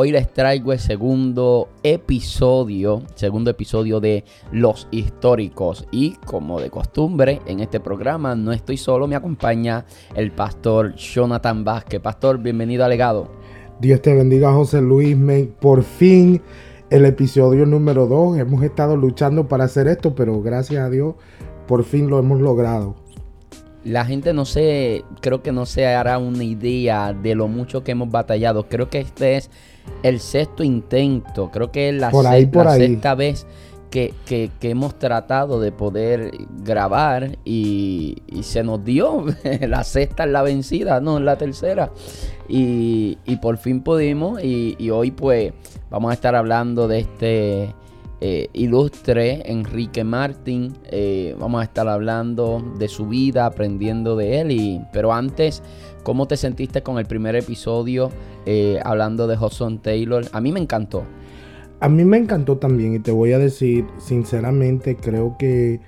hoy les traigo el segundo episodio, segundo episodio de Los Históricos. Y como de costumbre, en este programa no estoy solo, me acompaña el pastor Jonathan Vázquez. Pastor, bienvenido a Legado. Dios te bendiga, José Luis. Por fin, el episodio número 2. Hemos estado luchando para hacer esto, pero gracias a Dios por fin lo hemos logrado. La gente no sé, creo que no se hará una idea de lo mucho que hemos batallado. Creo que este es el sexto intento, creo que es la, sexta, vez que, hemos tratado de poder grabar y, se nos dio. la sexta es la vencida, no, es la tercera. Y, por fin pudimos y, y hoy pues vamos a estar hablando de este eh, ilustre Enrique Martín. Eh, vamos a estar hablando de su vida, aprendiendo de él. Y, pero antes, ¿cómo te sentiste con el primer episodio eh, hablando de Hudson Taylor? A mí me encantó. A mí me encantó también y te voy a decir, sinceramente, creo que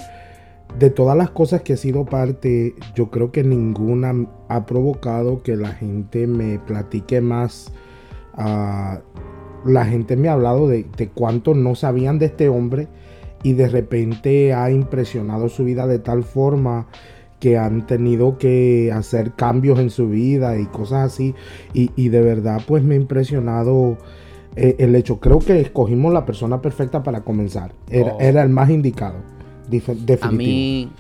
de todas las cosas que he sido parte, yo creo que ninguna ha provocado que la gente me platique más uh, la gente me ha hablado de, cuánto no sabían de este hombre y de repente ha impresionado su vida de tal forma que han tenido que hacer cambios en su vida y cosas así. Y, de verdad pues me ha impresionado eh, el hecho. Creo que escogimos la persona perfecta para comenzar. Era, oh. el más indicado. A mí,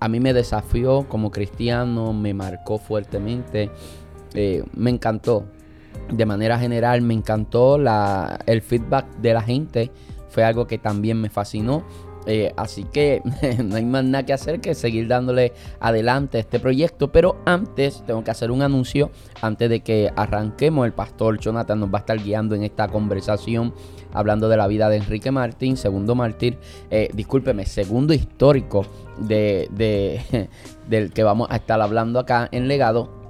a mí me desafió como cristiano, me marcó fuertemente. Eh, me encantó de manera general me encantó la, el feedback de la gente. Fue algo que también me fascinó. Eh, así que no hay más nada que hacer que seguir dándole adelante a este proyecto. Pero antes tengo que hacer un anuncio. Antes de que arranquemos, el pastor Jonathan nos va a estar guiando en esta conversación. Hablando de la vida de Enrique Martín, segundo mártir, eh, discúlpeme, segundo histórico de, de, del que vamos a estar hablando acá en legado.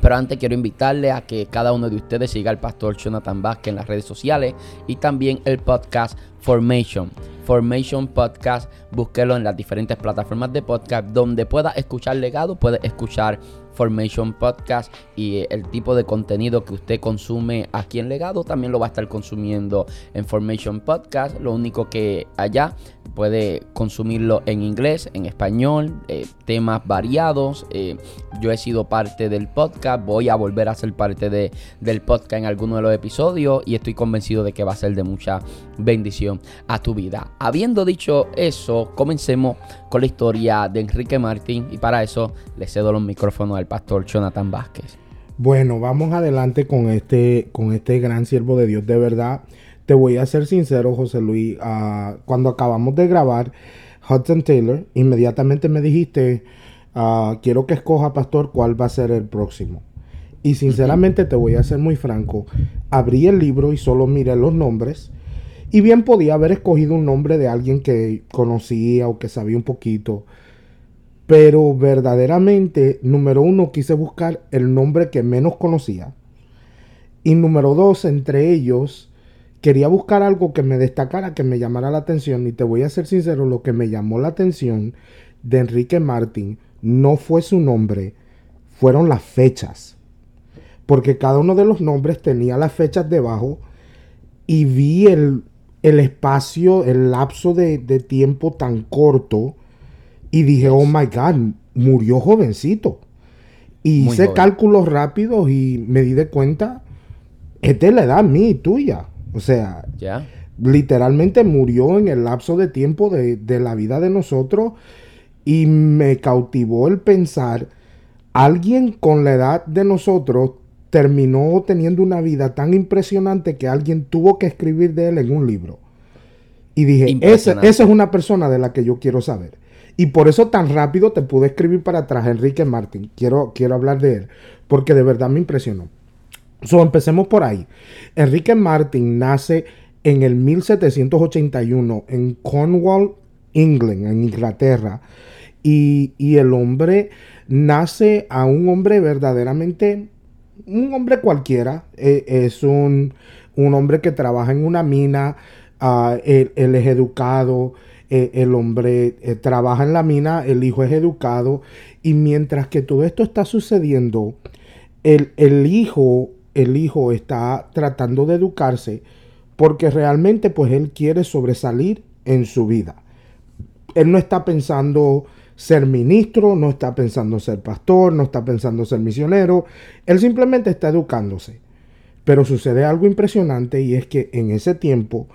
Pero antes quiero invitarle a que cada uno de ustedes siga al pastor Jonathan Vázquez en las redes sociales y también el podcast Formation. Formation Podcast, búsquelo en las diferentes plataformas de podcast donde pueda escuchar legado, puede escuchar Formation Podcast y el tipo de contenido que usted consume aquí en Legado también lo va a estar consumiendo en Formation Podcast. Lo único que allá puede consumirlo en inglés, en español, eh, temas variados. Eh, yo he sido parte del podcast, voy a volver a ser parte de, del podcast en alguno de los episodios y estoy convencido de que va a ser de mucha bendición a tu vida. Habiendo dicho eso, comencemos con la historia de Enrique Martín y para eso le cedo los micrófonos al pastor Jonathan Vázquez. Bueno, vamos adelante con este, con este gran siervo de Dios. De verdad, te voy a ser sincero, José Luis. Ah, cuando acabamos de grabar Hudson Taylor, inmediatamente me dijiste, ah, quiero que escoja, pastor, cuál va a ser el próximo. Y sinceramente te voy a ser muy franco. Abrí el libro y solo miré los nombres y bien podía haber escogido un nombre de alguien que conocía o que sabía un poquito. Pero verdaderamente, número uno, quise buscar el nombre que menos conocía. Y número dos, entre ellos, quería buscar algo que me destacara, que me llamara la atención. Y te voy a ser sincero, lo que me llamó la atención de Enrique Martín no fue su nombre, fueron las fechas. Porque cada uno de los nombres tenía las fechas debajo y vi el, el espacio, el lapso de, tiempo tan corto y dije, oh my God, murió jovencito. Y hice cálculos rápidos y me di de cuenta, esta es la edad mía y tuya. O sea, literalmente murió en el lapso de tiempo de, de la vida de nosotros y me cautivó el pensar, alguien con la edad de nosotros terminó teniendo una vida tan impresionante que alguien tuvo que escribir de él en un libro. Y dije, esa, es una persona de la que yo quiero saber. Y por eso tan rápido te pude escribir para atrás, Enrique Martín. Quiero, quiero hablar de él, porque de verdad me impresionó. So, empecemos por ahí. Enrique Martín nace en el 1781 en Cornwall, England, en Inglaterra. Y, el hombre nace a un hombre verdaderamente, un hombre cualquiera. E, es un, hombre que trabaja en una mina, ah, él, es educado, e, el hombre eh, trabaja en la mina, el hijo es educado. Y mientras que todo esto está sucediendo, el, el hijo, el hijo está tratando de educarse porque realmente pues él quiere sobresalir en su vida. Él no está pensando ser ministro, no está pensando ser pastor, no está pensando ser misionero, él simplemente está educándose. Pero sucede algo impresionante y es que en ese tiempo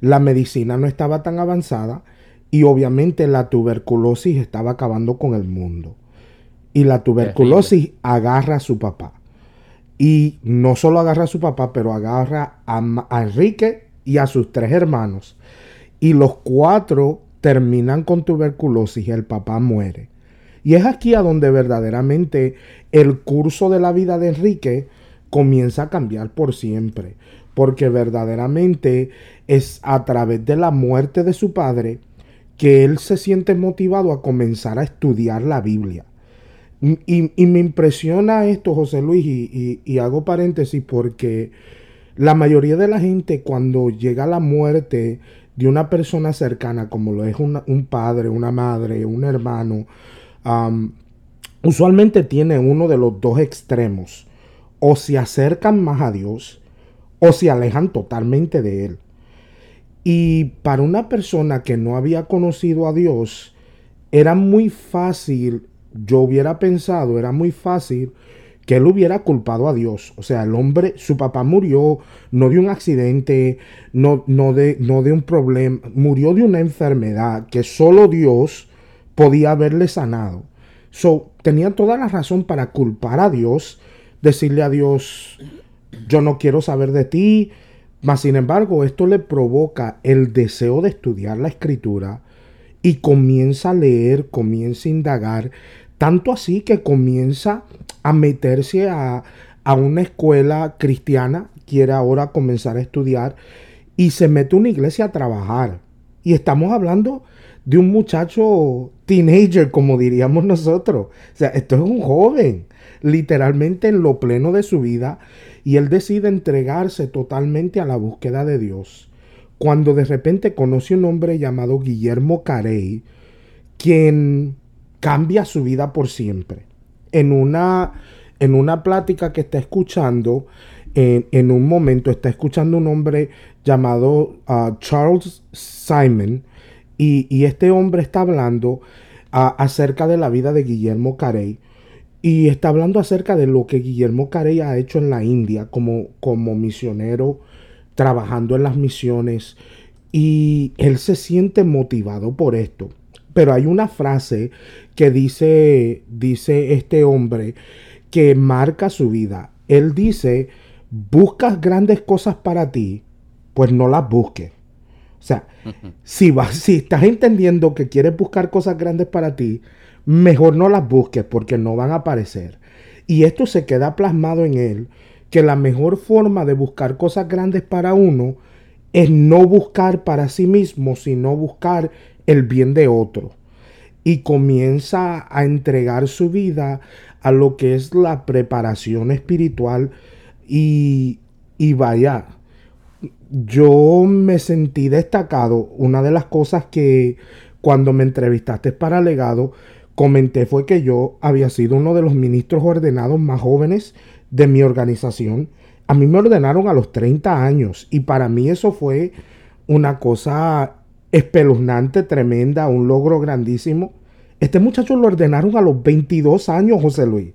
la medicina no estaba tan avanzada y obviamente la tuberculosis estaba acabando con el mundo. Y la tuberculosis agarra a su papá. Y no solo agarra a su papá, pero agarra a, Enrique y a sus tres hermanos. Y los cuatro terminan con tuberculosis y el papá muere. Y es aquí a donde verdaderamente el curso de la vida de Enrique comienza a cambiar por siempre. Porque verdaderamente es a través de la muerte de su padre que él se siente motivado a comenzar a estudiar la Biblia. Y, me impresiona esto, José Luis, y, hago paréntesis porque la mayoría de la gente cuando llega la muerte de una persona cercana, como lo es un padre, una madre, un hermano, usualmente tiene uno de los dos extremos. O se acercan más a Dios o se alejan totalmente de Él. Y para una persona que no había conocido a Dios, era muy fácil yo hubiera pensado, era muy fácil que él hubiera culpado a Dios. O sea, el hombre, su papá murió no de un accidente, no, no, de, no de un problema, murió de una enfermedad que solo Dios podía haberle sanado. So, tenía toda la razón para culpar a Dios, decirle a Dios, yo no quiero saber de ti. Mas, sin embargo, esto le provoca el deseo de estudiar la escritura y comienza a leer, comienza a indagar, tanto así que comienza a meterse a, una escuela cristiana, quiere ahora comenzar a estudiar y se mete a una iglesia a trabajar. Y estamos hablando de un muchacho teenager, como diríamos nosotros. O sea, esto es un joven, literalmente en lo pleno de su vida, y él decide entregarse totalmente a la búsqueda de Dios cuando de repente conoce un hombre llamado Guillermo Carey, quien cambia su vida por siempre. En una, en una plática que está escuchando, en, un momento está escuchando un hombre llamado uh, Charles Simon, y, este hombre está hablando uh, acerca de la vida de Guillermo Carey. Y está hablando acerca de lo que Guillermo Carey ha hecho en la India como, como misionero trabajando en las misiones y él se siente motivado por esto. Pero hay una frase que dice, dice este hombre que marca su vida. Él dice, buscas grandes cosas para ti, pues no las busques. O sea, si, vas, si estás entendiendo que quieres buscar cosas grandes para ti, mejor no las busques porque no van a aparecer. Y esto se queda plasmado en él que la mejor forma de buscar cosas grandes para uno es no buscar para sí mismo, sino buscar el bien de otro. Y comienza a entregar su vida a lo que es la preparación espiritual y, y vaya, yo me sentí destacado. Una de las cosas que cuando me entrevistaste para legado, comenté fue que yo había sido uno de los ministros ordenados más jóvenes de mi organización, a mí me ordenaron a los 30 años y para mí eso fue una cosa espeluznante, tremenda, un logro grandísimo. Este muchacho lo ordenaron a los 22 años, José Luis.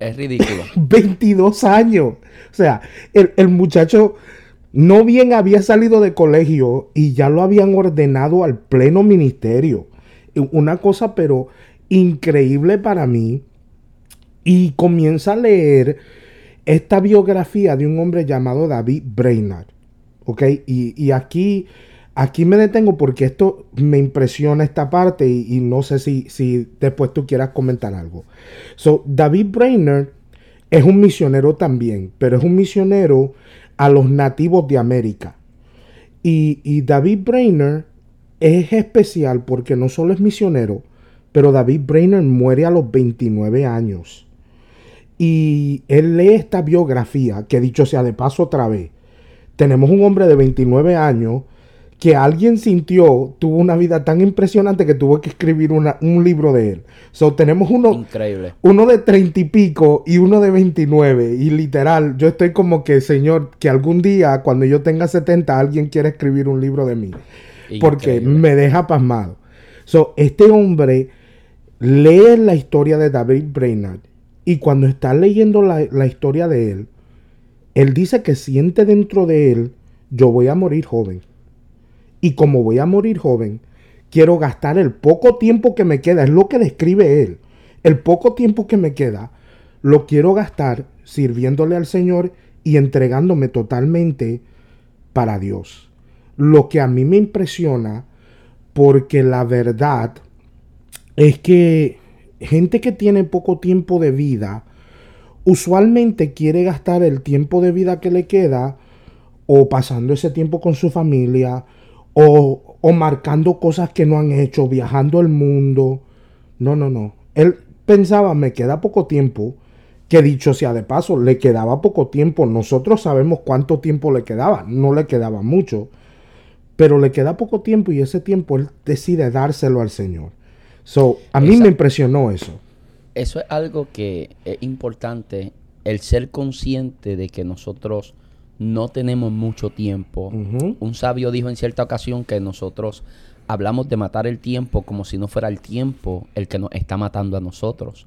Es ridículo. 22 años. O sea, el, el, muchacho no bien había salido de colegio y ya lo habían ordenado al pleno ministerio. Una cosa pero increíble para mí y comienza a leer esta biografía de un hombre llamado David Brainerd. ¿Ok? Y, aquí, aquí me detengo porque esto me impresiona esta parte y, no sé si, si, después tú quieras comentar algo. So, David Brainerd es un misionero también, pero es un misionero a los nativos de América. Y, David Brainerd es especial porque no solo es misionero, pero David Brainerd muere a los 29 años. Y él lee esta biografía, que dicho sea de paso otra vez, tenemos un hombre de 29 años que alguien sintió, tuvo una vida tan impresionante que tuvo que escribir un libro de él. So, tenemos uno, Increíble. uno de 30 y pico y uno de 29. Y literal, yo estoy como que, Señor, que algún día, cuando yo tenga 70, alguien quiera escribir un libro de mí. Porque me deja pasmado. So, este hombre lee la historia de David Brainerd y cuando está leyendo la, la historia de él, él dice que siente dentro de él, yo voy a morir joven. Y como voy a morir joven, quiero gastar el poco tiempo que me queda, es lo que describe él. El poco tiempo que me queda, lo quiero gastar sirviéndole al Señor y entregándome totalmente para Dios. Lo que a mí me impresiona, porque la verdad es que gente que tiene poco tiempo de vida, usualmente quiere gastar el tiempo de vida que le queda o pasando ese tiempo con su familia o, o marcando cosas que no han hecho, viajando el mundo. No, no, no. Él pensaba, me queda poco tiempo, que dicho sea de paso, le quedaba poco tiempo. Nosotros sabemos cuánto tiempo le quedaba, no le quedaba mucho, pero le queda poco tiempo y ese tiempo él decide dárselo al Señor. So, a mí me impresionó eso. Eso es algo que es importante, el ser consciente de que nosotros no tenemos mucho tiempo. Un sabio dijo en cierta ocasión que nosotros hablamos de matar el tiempo como si no fuera el tiempo el que nos está matando a nosotros.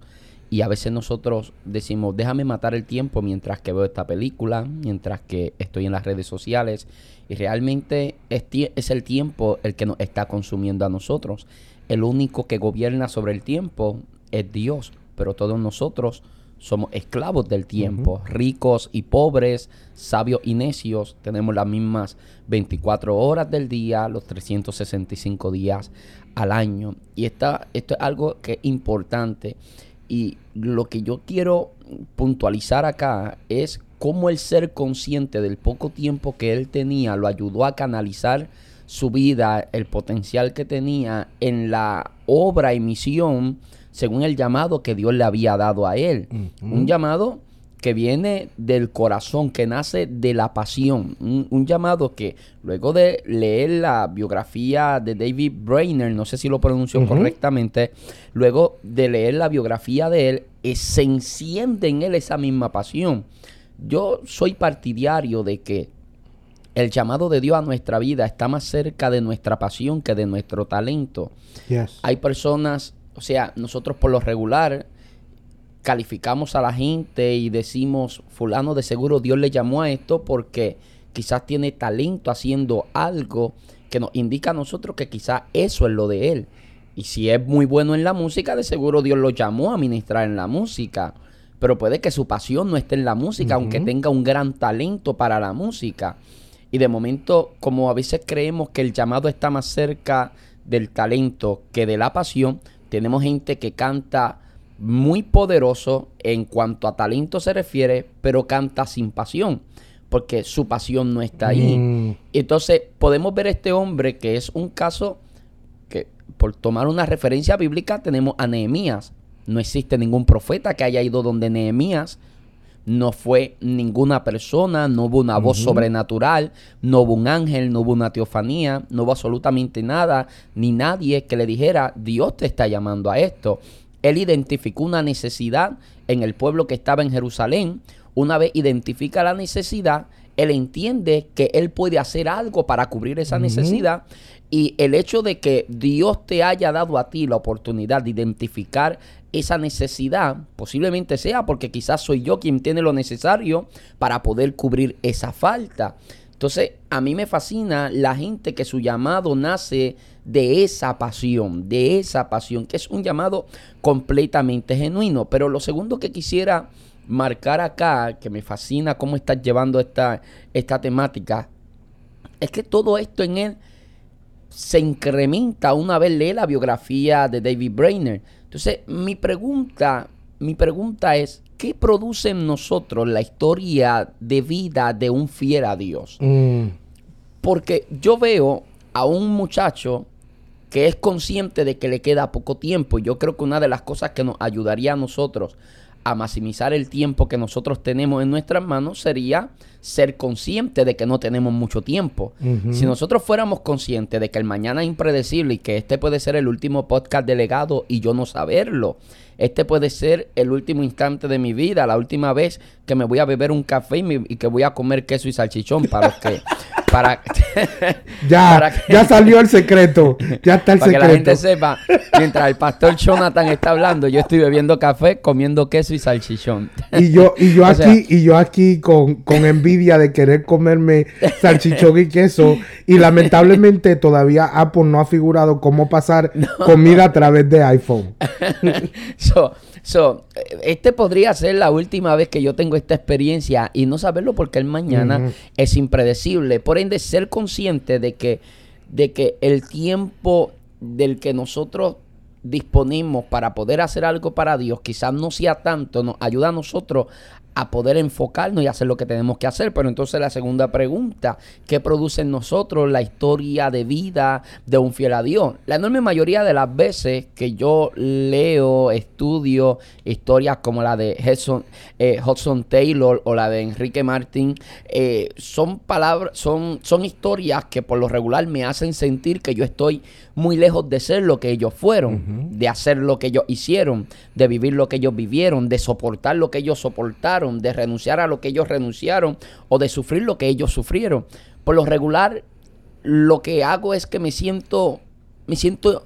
Y a veces nosotros decimos, déjame matar el tiempo mientras que veo esta película, mientras que estoy en las redes sociales. Y realmente es, es el tiempo el que nos está consumiendo a nosotros. El único que gobierna sobre el tiempo es Dios, pero todos nosotros somos esclavos del tiempo, ricos y pobres, sabios y necios, tenemos las mismas 24 horas del día, los 365 días al año. Y esto es algo que es importante. Y lo que yo quiero puntualizar acá es cómo el ser consciente del poco tiempo que él tenía lo ayudó a canalizar su vida, el potencial que tenía en la obra y misión según el llamado que Dios le había dado a él. Un llamado que viene del corazón, que nace de la pasión. Un, llamado que luego de leer la biografía de David Brainer, no sé si lo pronunció correctamente, luego de leer la biografía de él, se enciende en él esa misma pasión. Yo soy partidario de que el llamado de Dios a nuestra vida está más cerca de nuestra pasión que de nuestro talento. Hay personas o sea, nosotros por lo regular calificamos a la gente y decimos, fulano de seguro Dios le llamó a esto porque quizás tiene talento haciendo algo que nos indica a nosotros que quizás eso es lo de él. Y si es muy bueno en la música, de seguro Dios lo llamó a ministrar en la música. Pero puede que su pasión no esté en la música, aunque tenga un gran talento para la música. Y de momento, como a veces creemos que el llamado está más cerca del talento que de la pasión, tenemos gente que canta muy poderoso en cuanto a talento se refiere, pero canta sin pasión, porque su pasión no está ahí. Mm. Entonces podemos ver a este hombre que es un caso que, por tomar una referencia bíblica, tenemos a Nehemías. No existe ningún profeta que haya ido donde Nehemías. No fue ninguna persona, no hubo una voz sobrenatural, no hubo un ángel, no hubo una teofanía, no hubo absolutamente nada, ni nadie que le dijera, Dios te está llamando a esto. Él identificó una necesidad en el pueblo que estaba en Jerusalén. Una vez identifica la necesidad, él entiende que él puede hacer algo para cubrir esa necesidad y el hecho de que Dios te haya dado a ti la oportunidad de identificar esa necesidad posiblemente sea porque quizás soy yo quien tiene lo necesario para poder cubrir esa falta. Entonces, a mí me fascina la gente que su llamado nace de esa pasión, de esa pasión, que es un llamado completamente genuino. Pero lo segundo que quisiera marcar acá, que me fascina cómo estás llevando esta, esta temática, es que todo esto en él se incrementa una vez lee la biografía de David Brainerd. Entonces, mi pregunta, mi pregunta es, ¿qué produce en nosotros la historia de vida de un fiel a Dios? Mm. Porque yo veo a un muchacho que es consciente de que le queda poco tiempo. Y yo creo que una de las cosas que nos ayudaría a nosotros a maximizar el tiempo que nosotros tenemos en nuestras manos sería ser consciente de que no tenemos mucho tiempo. Si nosotros fuéramos conscientes de que el mañana es impredecible y que este puede ser el último podcast delegado y yo no saberlo, este puede ser el último instante de mi vida, la última vez que me voy a beber un café y, que voy a comer queso y salchichón para los que para ya, ya salió el secreto. Ya está el para secreto. que la gente sepa, mientras el pastor Jonathan está hablando, yo estoy bebiendo café, comiendo queso y salchichón. Y yo, y yo aquí, y yo aquí con, con envidia de querer comerme salchichón y queso. Y lamentablemente todavía Apple no ha figurado cómo pasar comida a través de iPhone. so, So, este podría ser la última vez que yo tengo esta experiencia y no saberlo porque el mañana es impredecible. Por ende, ser consciente de que, de que el tiempo del que nosotros disponemos para poder hacer algo para Dios quizás no sea tanto, nos ayuda a nosotros a poder enfocarnos y hacer lo que tenemos que hacer. Pero entonces la segunda pregunta, ¿qué produce en nosotros la historia de vida de un fiel a Dios? La enorme mayoría de las veces que yo leo, estudio historias como la de Hudson, eh, Taylor o la de Enrique Martin, eh, son palabras, son, son historias que por lo regular me hacen sentir que yo estoy muy lejos de ser lo que ellos fueron, de hacer lo que ellos hicieron, de vivir lo que ellos vivieron, de soportar lo que ellos soportaron, de renunciar a lo que ellos renunciaron o de sufrir lo que ellos sufrieron. Por lo regular, lo que hago es que me siento, me siento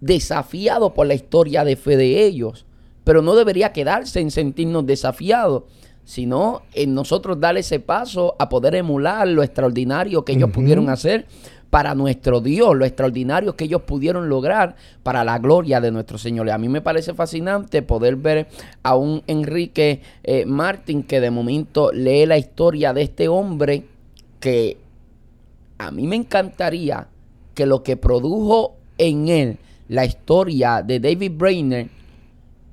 desafiado por la historia de fe de ellos. Pero no debería quedarse en sentirnos desafiados, sino en nosotros dar ese paso a poder emular lo extraordinario que ellos pudieron hacer para nuestro Dios, lo extraordinario que ellos pudieron lograr para la gloria de nuestro Señor. Y a mí me parece fascinante poder ver a un Enrique eh, Martín que de momento lee la historia de este hombre que a mí me encantaría que lo que produjo en él la historia de David Brainer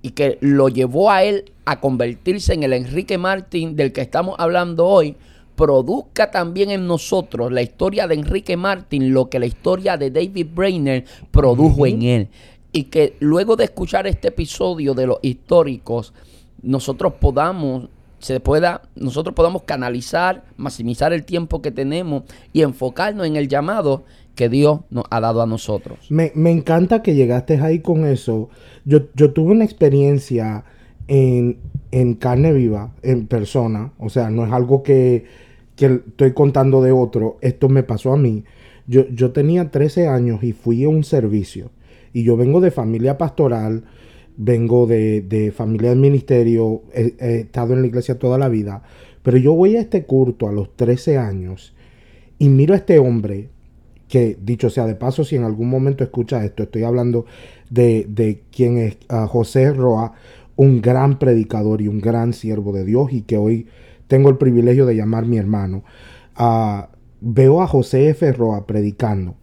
y que lo llevó a él a convertirse en el Enrique Martín del que estamos hablando hoy, produzca también en nosotros la historia de Enrique Martin lo que la historia de David Brainer produjo en él. Y que luego de escuchar este episodio de los históricos, nosotros podamos se pueda, nosotros podamos canalizar, maximizar el tiempo que tenemos y enfocarnos en el llamado que Dios nos ha dado a nosotros. Me, encanta que llegaste ahí con eso. Yo, yo tuve una experiencia en, carne viva, en persona. O sea, no es algo que que estoy contando de otro, esto me pasó a mí. Yo, yo tenía 13 años y fui a un servicio. Y yo vengo de familia pastoral, vengo de, familia del ministerio, he, estado en la iglesia toda la vida. Pero yo voy a este culto a los 13 años y miro a este hombre que, dicho sea de paso, si en algún momento escucha esto, estoy hablando de, de quien es José Roa, un gran predicador y un gran siervo de Dios y que hoy tengo el privilegio de llamar mi hermano, ah, veo a José F. Roa predicando.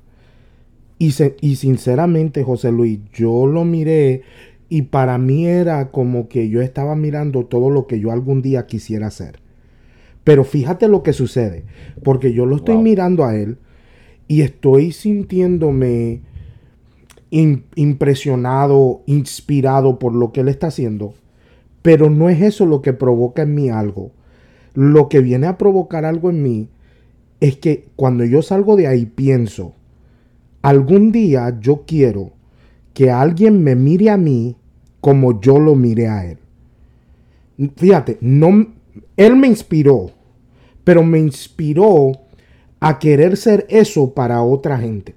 Y, y sinceramente, José Luis, yo lo miré y para mí era como que yo estaba mirando todo lo que yo algún día quisiera hacer. Pero fíjate lo que sucede, porque yo lo estoy mirando a él y estoy sintiéndome impresionado, inspirado por lo que él está haciendo. Pero no es eso lo que provoca en mí algo lo que viene a provocar algo en mí es que cuando yo salgo de ahí pienso, algún día yo quiero que alguien me mire a mí como yo lo miré a él. Fíjate, no, él me inspiró, pero me inspiró a querer ser eso para otra gente.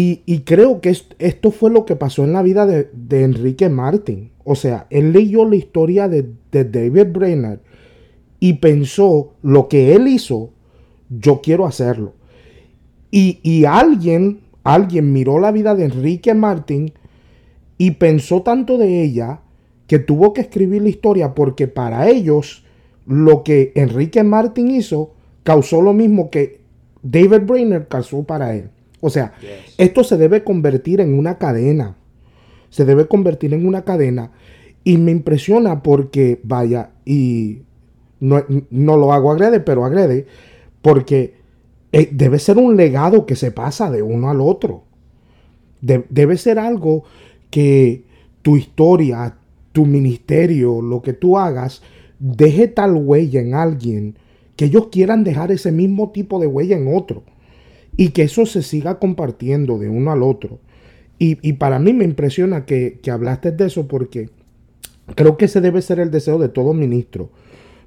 Y, creo que esto fue lo que pasó en la vida de, Enrique Martin. O sea, él leyó la historia de, David Brainerd y pensó lo que él hizo, yo quiero hacerlo. Y, alguien, alguien miró la vida de Enrique Martin y pensó tanto de ella que tuvo que escribir la historia porque para ellos lo que Enrique Martin hizo causó lo mismo que David Brainerd causó para él. O sea, esto se debe convertir en una cadena. Se debe convertir en una cadena. Y me impresiona porque, vaya, y no, lo hago agrede, pero agrede, porque eh, debe ser un legado que se pasa de uno al otro. debe ser algo que tu historia, tu ministerio, lo que tú hagas, deje tal huella en alguien que ellos quieran dejar ese mismo tipo de huella en otro y que eso se siga compartiendo de uno al otro. Y, para mí me impresiona que, que, hablaste de eso porque creo que ese debe ser el deseo de todo ministro.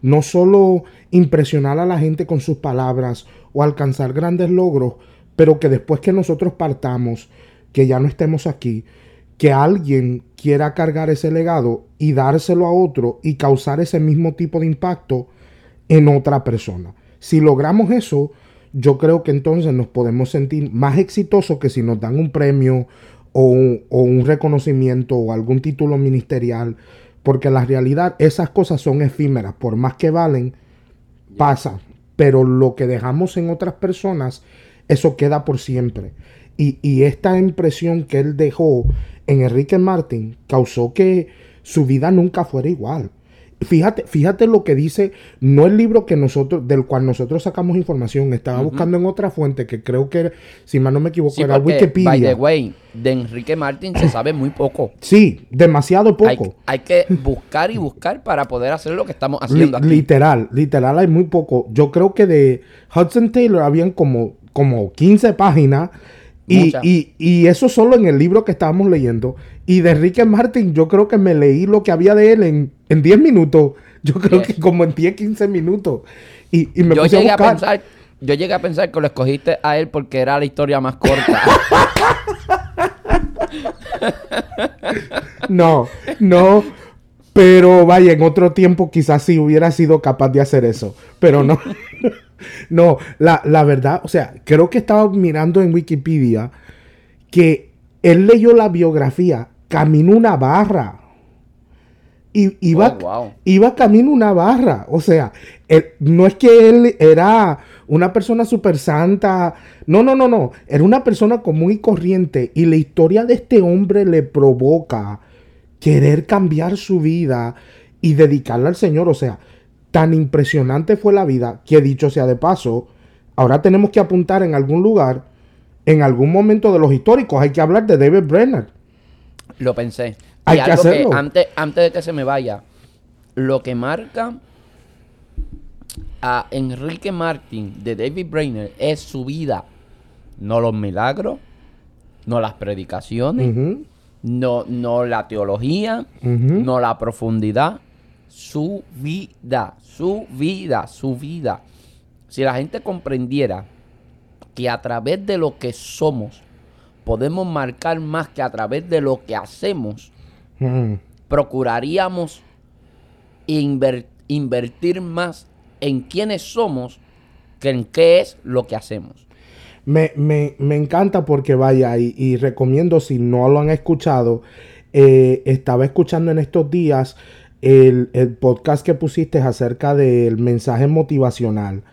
No solo impresionar a la gente con sus palabras o alcanzar grandes logros, pero que después que nosotros partamos, que ya no estemos aquí, que alguien quiera cargar ese legado y dárselo a otro y causar ese mismo tipo de impacto en otra persona. Si logramos eso, yo creo que entonces nos podemos sentir más exitosos que si nos dan un premio o un, reconocimiento o algún título ministerial, porque la realidad esas cosas son efímeras, por más que valen, pasa, pero lo que dejamos en otras personas, eso queda por siempre. Y, y esta impresión que él dejó en Enrique Martin causó que su vida nunca fuera igual. Fíjate, fíjate lo que dice, no el libro que nosotros, del cual nosotros sacamos información, estaba buscando en otra fuente que creo que, si mal no me equivoco, era Wikipedia. By the way, de Enrique Martin se sabe muy poco. Sí, demasiado poco. Hay, que buscar y buscar para poder hacer lo que estamos haciendo aquí. Literal, literal hay muy poco. Yo creo que de Hudson Taylor habían como, como 15 páginas y, y, eso solo en el libro que estábamos leyendo. Y de Enrique Martin, yo creo que me leí lo que había de él en, en 10 minutos. Yo creo que como en 10, 15 minutos. Y, me yo llegué a, pensar, Yo llegué a pensar que lo escogiste a él porque era la historia más corta. no, no. Pero vaya, en otro tiempo quizás sí hubiera sido capaz de hacer eso. Pero no. no, la, la, verdad, o sea, creo que estaba mirando en Wikipedia que él leyó la biografía, caminó una barra. Y iba, oh, iba camino una barra. O sea, no es que él era una persona súper santa. No, no, no, no. Era una persona común y corriente. Y la historia de este hombre le provoca querer cambiar su vida y dedicarla al Señor. O sea, tan impresionante fue la vida que dicho sea de paso, ahora tenemos que apuntar en algún lugar, en algún momento de los históricos, hay que hablar de David Brenner. Lo pensé. Hay que hacerlo. antes, antes de que se me vaya, lo que marca a Enrique Martin de David Brenner es su vida, no los milagros, no las predicaciones, no, no la teología, no la profundidad, su vida, su vida, su vida. Si la gente comprendiera que a través de lo que somos podemos marcar más que a través de lo que hacemos, procuraríamos invertir más en quiénes somos que en qué es lo que hacemos. Me, encanta porque vaya y, recomiendo si no lo han escuchado, eh, estaba escuchando en estos días el, podcast que pusiste acerca del mensaje motivacional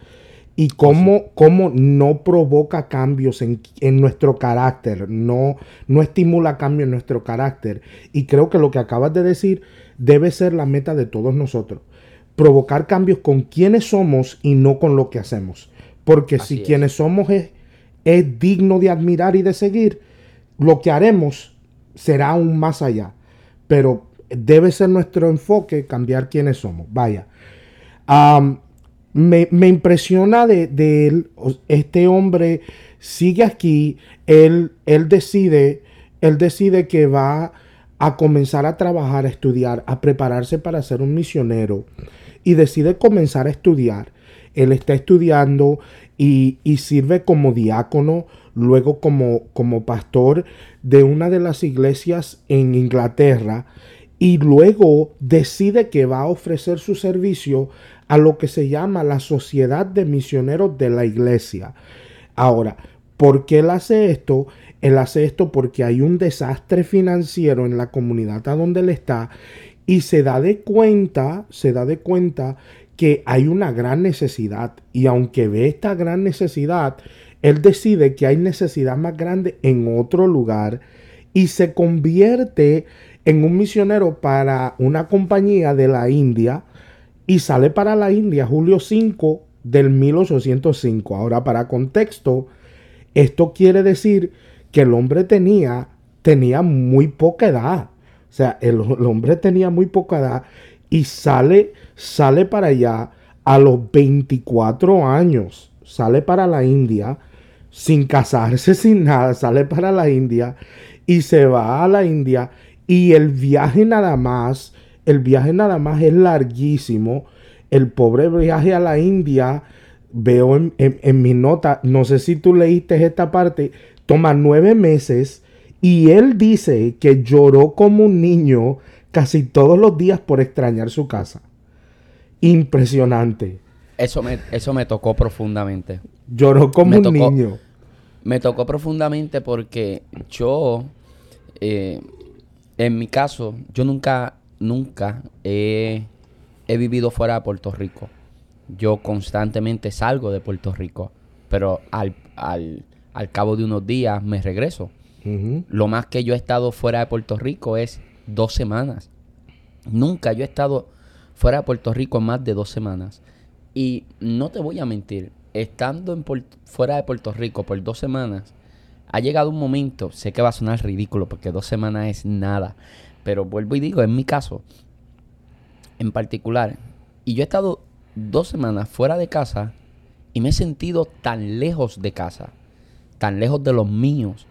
y cómo, cómo no provoca cambios en, nuestro carácter, no, no estimula cambios en nuestro carácter. Y creo que lo que acabas de decir debe ser la meta de todos nosotros. Provocar cambios con quienes somos y no con lo que hacemos. Porque si quienes somos es, es digno de admirar y de seguir, lo que haremos será aún más allá. Pero debe ser nuestro enfoque cambiar quiénes somos. Vaya. me, impresiona de, él, este hombre sigue aquí, él, él decide, él decide que va a comenzar a trabajar, a estudiar, a prepararse para ser un misionero y decide comenzar a estudiar. Él está estudiando y, y sirve como diácono, luego como, como pastor de una de las iglesias en Inglaterra y luego decide que va a ofrecer su servicio a lo que se llama la Sociedad de Misioneros de la Iglesia. Ahora, ¿por qué él hace esto? Él hace esto porque hay un desastre financiero en la comunidad a donde él está y se da de cuenta, se da de cuenta que hay una gran necesidad y aunque ve esta gran necesidad, él decide que hay necesidad más grande en otro lugar y se convierte en un misionero para una compañía de la India y sale para la India julio 5 del 1805. Ahora, para contexto, esto quiere decir que el hombre tenía, tenía muy poca edad. O sea, el, hombre tenía muy poca edad y sale, sale para allá a los 24 años. Sale para la India sin casarse, sin nada. Sale para la India y se va a la India. Y el viaje nada más, el viaje nada más es larguísimo. El pobre viaje a la India, veo en, en mi nota, no sé si tú leíste esta parte, toma nueve meses y él dice que lloró como un niño casi todos los días por extrañar su casa. Impresionante. Eso me, eso me tocó profundamente. Lloró como un niño. Me tocó profundamente porque yo, eh, en mi caso, yo nunca, nunca he, he vivido fuera de Puerto Rico. Yo constantemente salgo de Puerto Rico, pero al, al, al cabo de unos días me regreso. Lo más que yo he estado fuera de Puerto Rico es dos semanas. Nunca yo he estado fuera de Puerto Rico más de dos semanas. Y no te voy a mentir, estando en fuera de Puerto Rico por dos semanas, ha llegado un momento, sé que va a sonar ridículo porque dos semanas es nada, pero vuelvo y digo, en mi caso, en particular, y yo he estado dos semanas fuera de casa y me he sentido tan lejos de casa, tan lejos de los míos,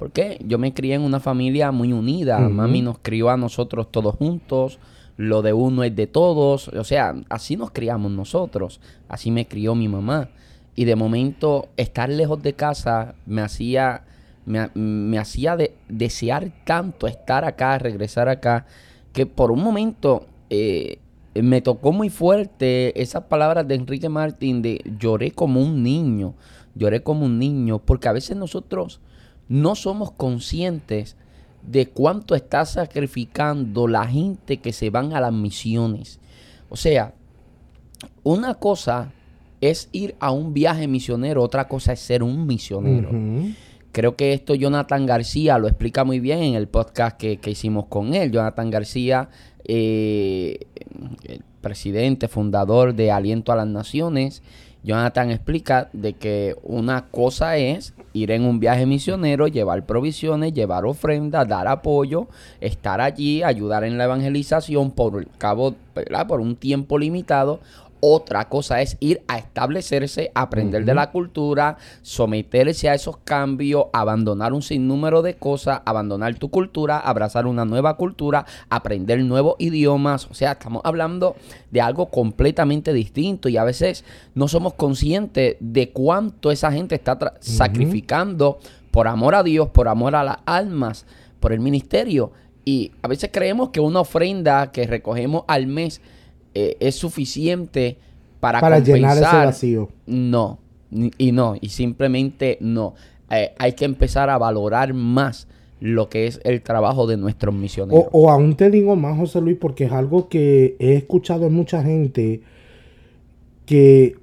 porque yo me crié en una familia muy unida. Mami nos crió a nosotros todos juntos. Lo de uno es de todos. O sea, así nos criamos nosotros. Así me crió mi mamá. Y de momento, estar lejos de casa me hacía, me, hacía desear tanto estar acá, regresar acá, que por un momento eh, me tocó muy fuerte esas palabras de Enrique Martín de lloré como un niño. Lloré como un niño. Porque a veces nosotros no somos conscientes de cuánto está sacrificando la gente que se van a las misiones. O sea, una cosa es ir a un viaje misionero, otra cosa es ser un misionero. Creo que esto Jonathan García lo explica muy bien en el podcast que, hicimos con él. Jonathan García, eh, el presidente, fundador de Aliento a las Naciones, Jonathan explica de que una cosa es ir en un viaje misionero, llevar provisiones, llevar ofrendas, dar apoyo, estar allí, ayudar en la evangelización por cabo, por un tiempo limitado. Otra cosa es ir a establecerse, aprender de la cultura, someterse a esos cambios, abandonar un sinnúmero de cosas, abandonar tu cultura, abrazar una nueva cultura, aprender nuevos idiomas. O sea, estamos hablando de algo completamente distinto y a veces no somos conscientes de cuánto esa gente está sacrificando por amor a Dios, por amor a las almas, por el ministerio. Y a veces creemos que una ofrenda que recogemos al mes eh, es suficiente para, para llenar ese vacío. No, y no, y simplemente no. Eh, hay que empezar a valorar más lo que es el trabajo de nuestros misioneros. O, o, aún te digo más, José Luis, porque es algo que he escuchado en mucha gente que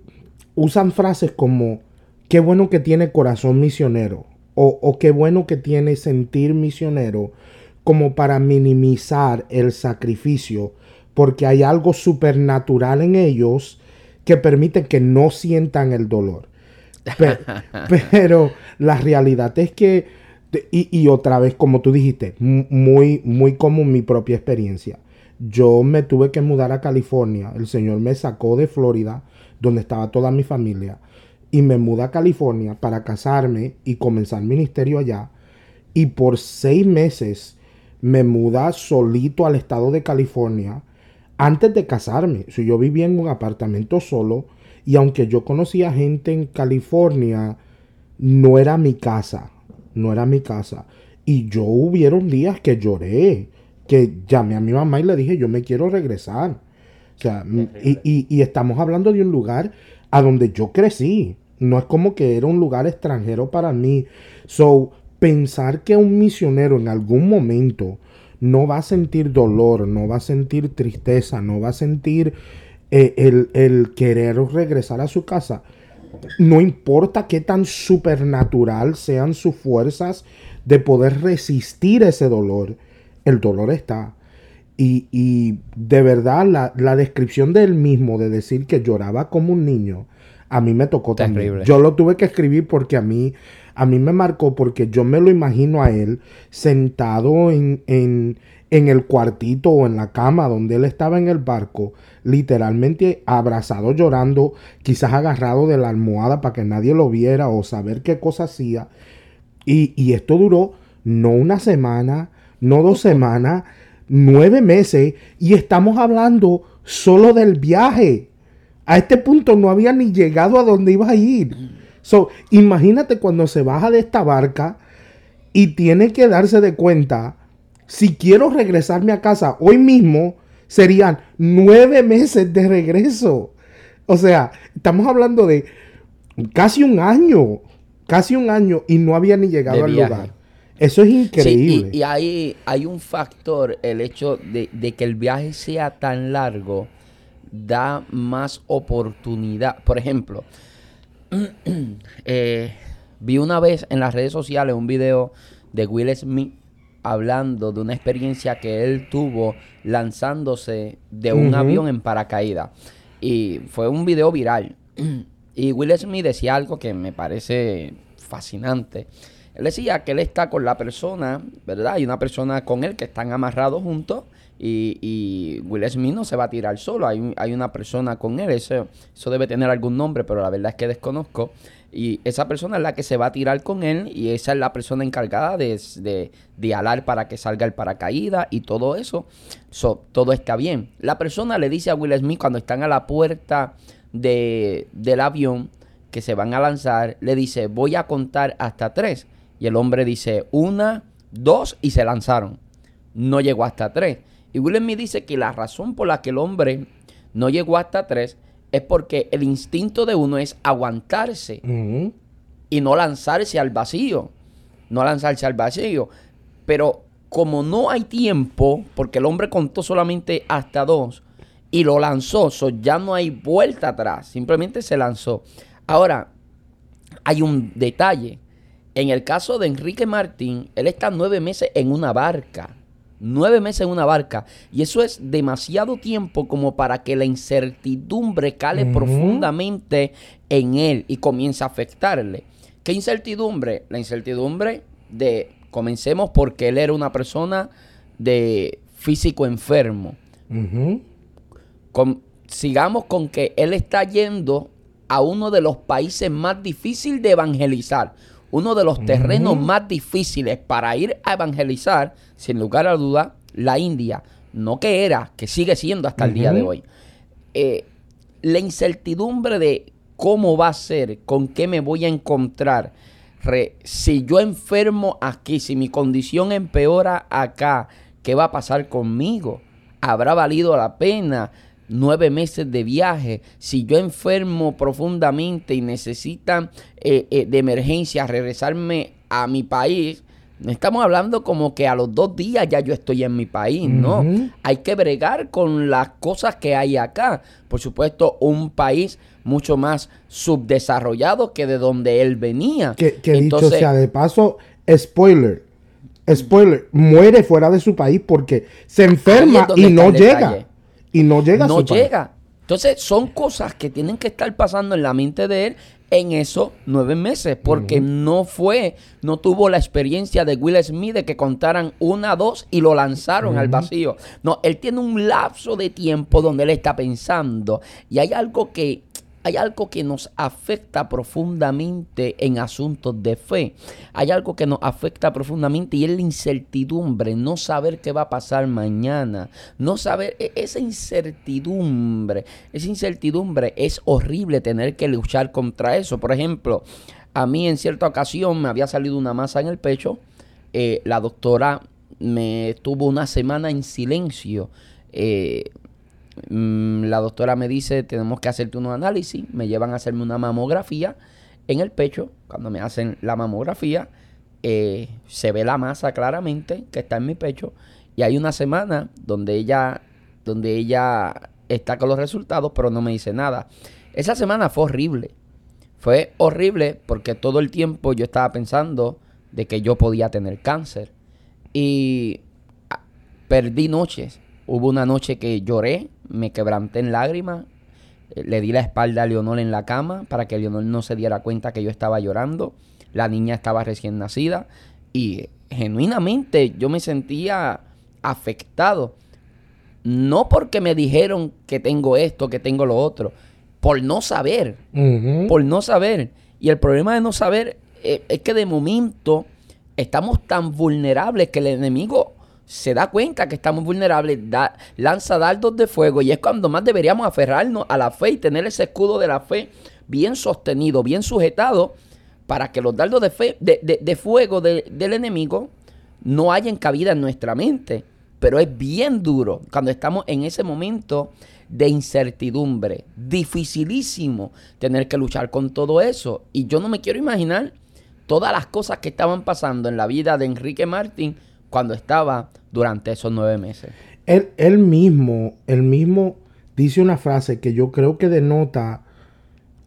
usan frases como qué bueno que tiene corazón misionero o, o qué bueno que tiene sentir misionero como para minimizar el sacrificio porque hay algo supernatural en ellos que permite que no sientan el dolor. Pero, la realidad es que, y, otra vez, como tú dijiste, muy, muy común mi propia experiencia. Yo me tuve que mudar a California. El Señor me sacó de Florida, donde estaba toda mi familia, y me mudé a California para casarme y comenzar ministerio allá. Y por seis meses me muda solito al estado de California antes de casarme. Si yo vivía en un apartamento solo y aunque yo conocía gente en California, no era mi casa, no era mi casa. Y yo hubieron días que lloré, que llamé a mi mamá y le dije, yo me quiero regresar. O sea, y, y estamos hablando de un lugar a donde yo crecí. No es como que era un lugar extranjero para mí. So, pensar que un misionero en algún momento no va a sentir dolor, no va a sentir tristeza, no va a sentir eh, el, querer regresar a su casa. No importa qué tan supernatural sean sus fuerzas de poder resistir ese dolor, el dolor está. Y, de verdad la, la descripción de él mismo, de decir que lloraba como un niño, a mí me tocó también. Yo lo tuve que escribir porque a mí, a mí me marcó porque yo me lo imagino a él sentado en, en, en el cuartito o en la cama donde él estaba en el barco, literalmente abrazado llorando, quizás agarrado de la almohada para que nadie lo viera o saber qué cosa hacía. Y, y esto duró no una semana, no dos semanas, nueve meses y estamos hablando solo del viaje. A este punto no había ni llegado a donde iba a ir. So, imagínate cuando se baja de esta barca y tiene que darse de cuenta, si quiero regresarme a casa hoy mismo, serían nueve meses de regreso. O sea, estamos hablando de casi un año, casi un año y no había ni llegado al lugar. Eso es increíble. y, hay, hay un factor, el hecho de, que el viaje sea tan largo, da más oportunidad. Por ejemplo, eh, vi una vez en las redes sociales un video de Will Smith hablando de una experiencia que él tuvo lanzándose de un avión en paracaídas. Y fue un video viral. y Will Smith decía algo que me parece fascinante. Él decía que él está con la persona, ¿verdad? Hay una persona con él que están amarrados juntos y, Will Smith no se va a tirar solo. Hay, hay una persona con él, eso, eso debe tener algún nombre, pero la verdad es que desconozco. Y esa persona es la que se va a tirar con él y esa es la persona encargada de, de, de alar para que salga el paracaídas y todo eso. todo está bien. La persona le dice a Will Smith cuando están a la puerta de, del avión que se van a lanzar, le dice, voy a contar hasta tres. Y el hombre dice una, dos y se lanzaron. No llegó hasta tres. Y Will Smith dice que la razón por la que el hombre no llegó hasta tres es porque el instinto de uno es aguantarse y no lanzarse al vacío. No lanzarse al vacío. Pero como no hay tiempo, porque el hombre contó solamente hasta dos y lo lanzó, ya no hay vuelta atrás, simplemente se lanzó. Ahora, hay un detalle. En el caso de Enrique Martín, él está nueve meses en una barca. Nueve meses en una barca. Y eso es demasiado tiempo como para que la incertidumbre cale profundamente en él y comience a afectarle. ¿Qué incertidumbre? La incertidumbre de, comencemos porque él era una persona de físico enfermo. sigamos con que él está yendo a uno de los países más difíciles de evangelizar uno de los terrenos más difíciles para ir a evangelizar, sin lugar a duda, la India. No que era, que sigue siendo hasta el día de hoy. Eh, la incertidumbre de cómo va a ser, con qué me voy a encontrar, si yo enfermo aquí, si mi condición empeora acá, ¿qué va a pasar conmigo? ¿Habrá valido la pena? Nueve meses de viaje, si yo enfermo profundamente y necesitan eh, eh, de emergencia regresarme a mi país, estamos hablando como que a los dos días ya yo estoy en mi país, ¿no? Hay que bregar con las cosas que hay acá. Por supuesto, un país mucho más subdesarrollado que de donde él venía. Que, que dicho sea de paso, spoiler, spoiler, muere fuera de su país porque se enferma y no llega. Y no llega. No llega. Entonces son cosas que tienen que estar pasando en la mente de él en esos nueve meses, porque no fue, no tuvo la experiencia de Will Smith de que contaran una, dos y lo lanzaron al vacío. No, él tiene un lapso de tiempo donde él está pensando y hay algo que hay algo que nos afecta profundamente en asuntos de fe. Hay algo que nos afecta profundamente y es la incertidumbre, no saber qué va a pasar mañana, no saber e, esa incertidumbre, esa incertidumbre es horrible tener que luchar contra eso. Por ejemplo, a mí en cierta ocasión me había salido una masa en el pecho, eh, la doctora me tuvo una semana en silencio. Eh, la doctora me dice, tenemos que hacerte unos análisis, me llevan a hacerme una mamografía en el pecho. Cuando me hacen la mamografía, eh, se ve la masa claramente que está en mi pecho. Y hay una semana donde ella, donde ella está con los resultados, pero no me dice nada. Esa semana fue horrible. Fue horrible porque todo el tiempo yo estaba pensando de que yo podía tener cáncer. Y ah, perdí noches Hubo una noche que lloré, me quebranté en lágrimas Eh, le di la espalda a Leonor en la cama para que Leonor no se diera cuenta que yo estaba llorando. La niña estaba recién nacida y genuinamente yo me sentía afectado. No porque me dijeron que tengo esto, que tengo lo otro, por no saber, por no saber. Y el problema de no saber eh, es, que de momento estamos tan vulnerables que el enemigo se da cuenta que estamos vulnerables, lanza dardos de fuego y es cuando más deberíamos aferrarnos a la fe y tener ese escudo de la fe bien sostenido, bien sujetado, para que los dardos de, fe, de, fuego del enemigo no hayan cabida en nuestra mente. Pero es bien duro cuando estamos en ese momento de incertidumbre. Dificilísimo tener que luchar con todo eso. Y yo no me quiero imaginar todas las cosas que estaban pasando en la vida de Enrique Martín cuando estaba durante esos nueve meses. Él, mismo, él mismo dice una frase que yo creo que denota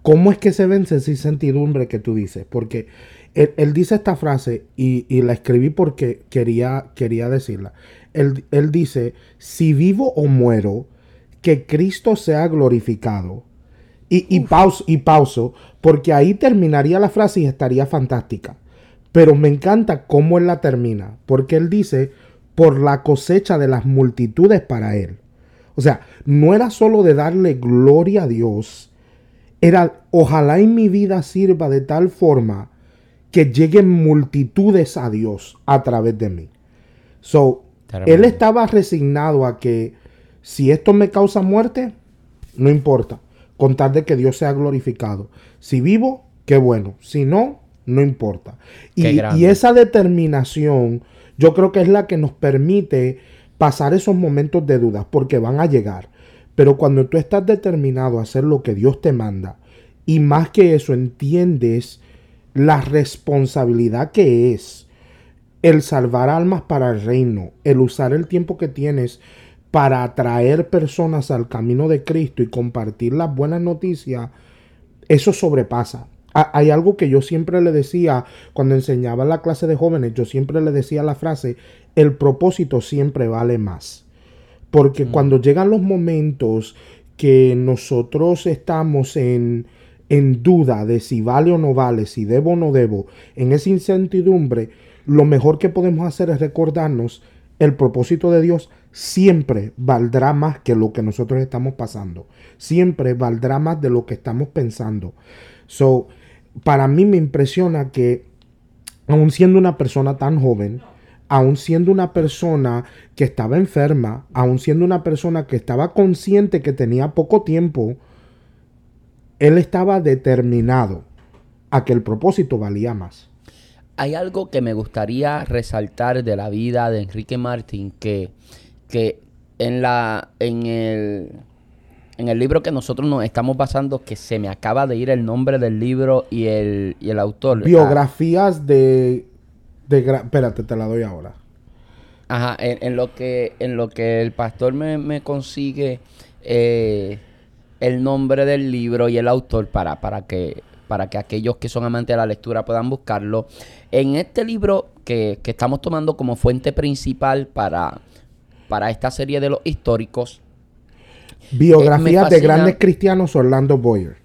cómo es que se vence esa incertidumbre que tú dices. Porque él, dice esta frase y, la escribí porque quería, quería decirla. Él, él dice, si vivo o muero, que Cristo sea glorificado. Y, y, pauso, y pauso, porque ahí terminaría la frase y estaría fantástica. Pero me encanta cómo él la termina, porque él dice, por la cosecha de las multitudes para él. O sea, no era solo de darle gloria a Dios, era, ojalá en mi vida sirva de tal forma que lleguen multitudes a Dios a través de mí. So, él estaba resignado a que si esto me causa muerte, no importa. Contar de que Dios sea glorificado. Si vivo, qué bueno. Si no, no importa. Y, y, esa determinación, yo creo que es la que nos permite pasar esos momentos de dudas, porque van a llegar. Pero cuando tú estás determinado a hacer lo que Dios te manda, y más que eso, entiendes la responsabilidad que es el salvar almas para el reino, el usar el tiempo que tienes para atraer personas al camino de Cristo y compartir las buenas noticias, eso sobrepasa. Hay algo que yo siempre le decía cuando enseñaba la clase de jóvenes, yo siempre le decía la frase, el propósito siempre vale más. Porque mm. cuando llegan los momentos que nosotros estamos en, en duda de si vale o no vale, si debo o no debo, en esa incertidumbre, lo mejor que podemos hacer es recordarnos el propósito de Dios siempre valdrá más que lo que nosotros estamos pasando. Siempre valdrá más de lo que estamos pensando. So, para mí me impresiona que, aun siendo una persona tan joven, aun siendo una persona que estaba enferma, aun siendo una persona que estaba consciente que tenía poco tiempo, él estaba determinado a que el propósito valía más. Hay algo que me gustaría resaltar de la vida de Enrique Martín que, que en la en el en el libro que nosotros nos estamos basando, que se me acaba de ir el nombre del libro y el, y el autor. Biografías de, de... Espérate, te la doy ahora. Ajá, en, lo, que, en lo que el pastor me, consigue eh, el nombre del libro y el autor para, para que para que aquellos que son amantes de la lectura puedan buscarlo. En este libro que, estamos tomando como fuente principal para, para esta serie de los históricos. Biografía de grandes cristianos Orlando Boyer.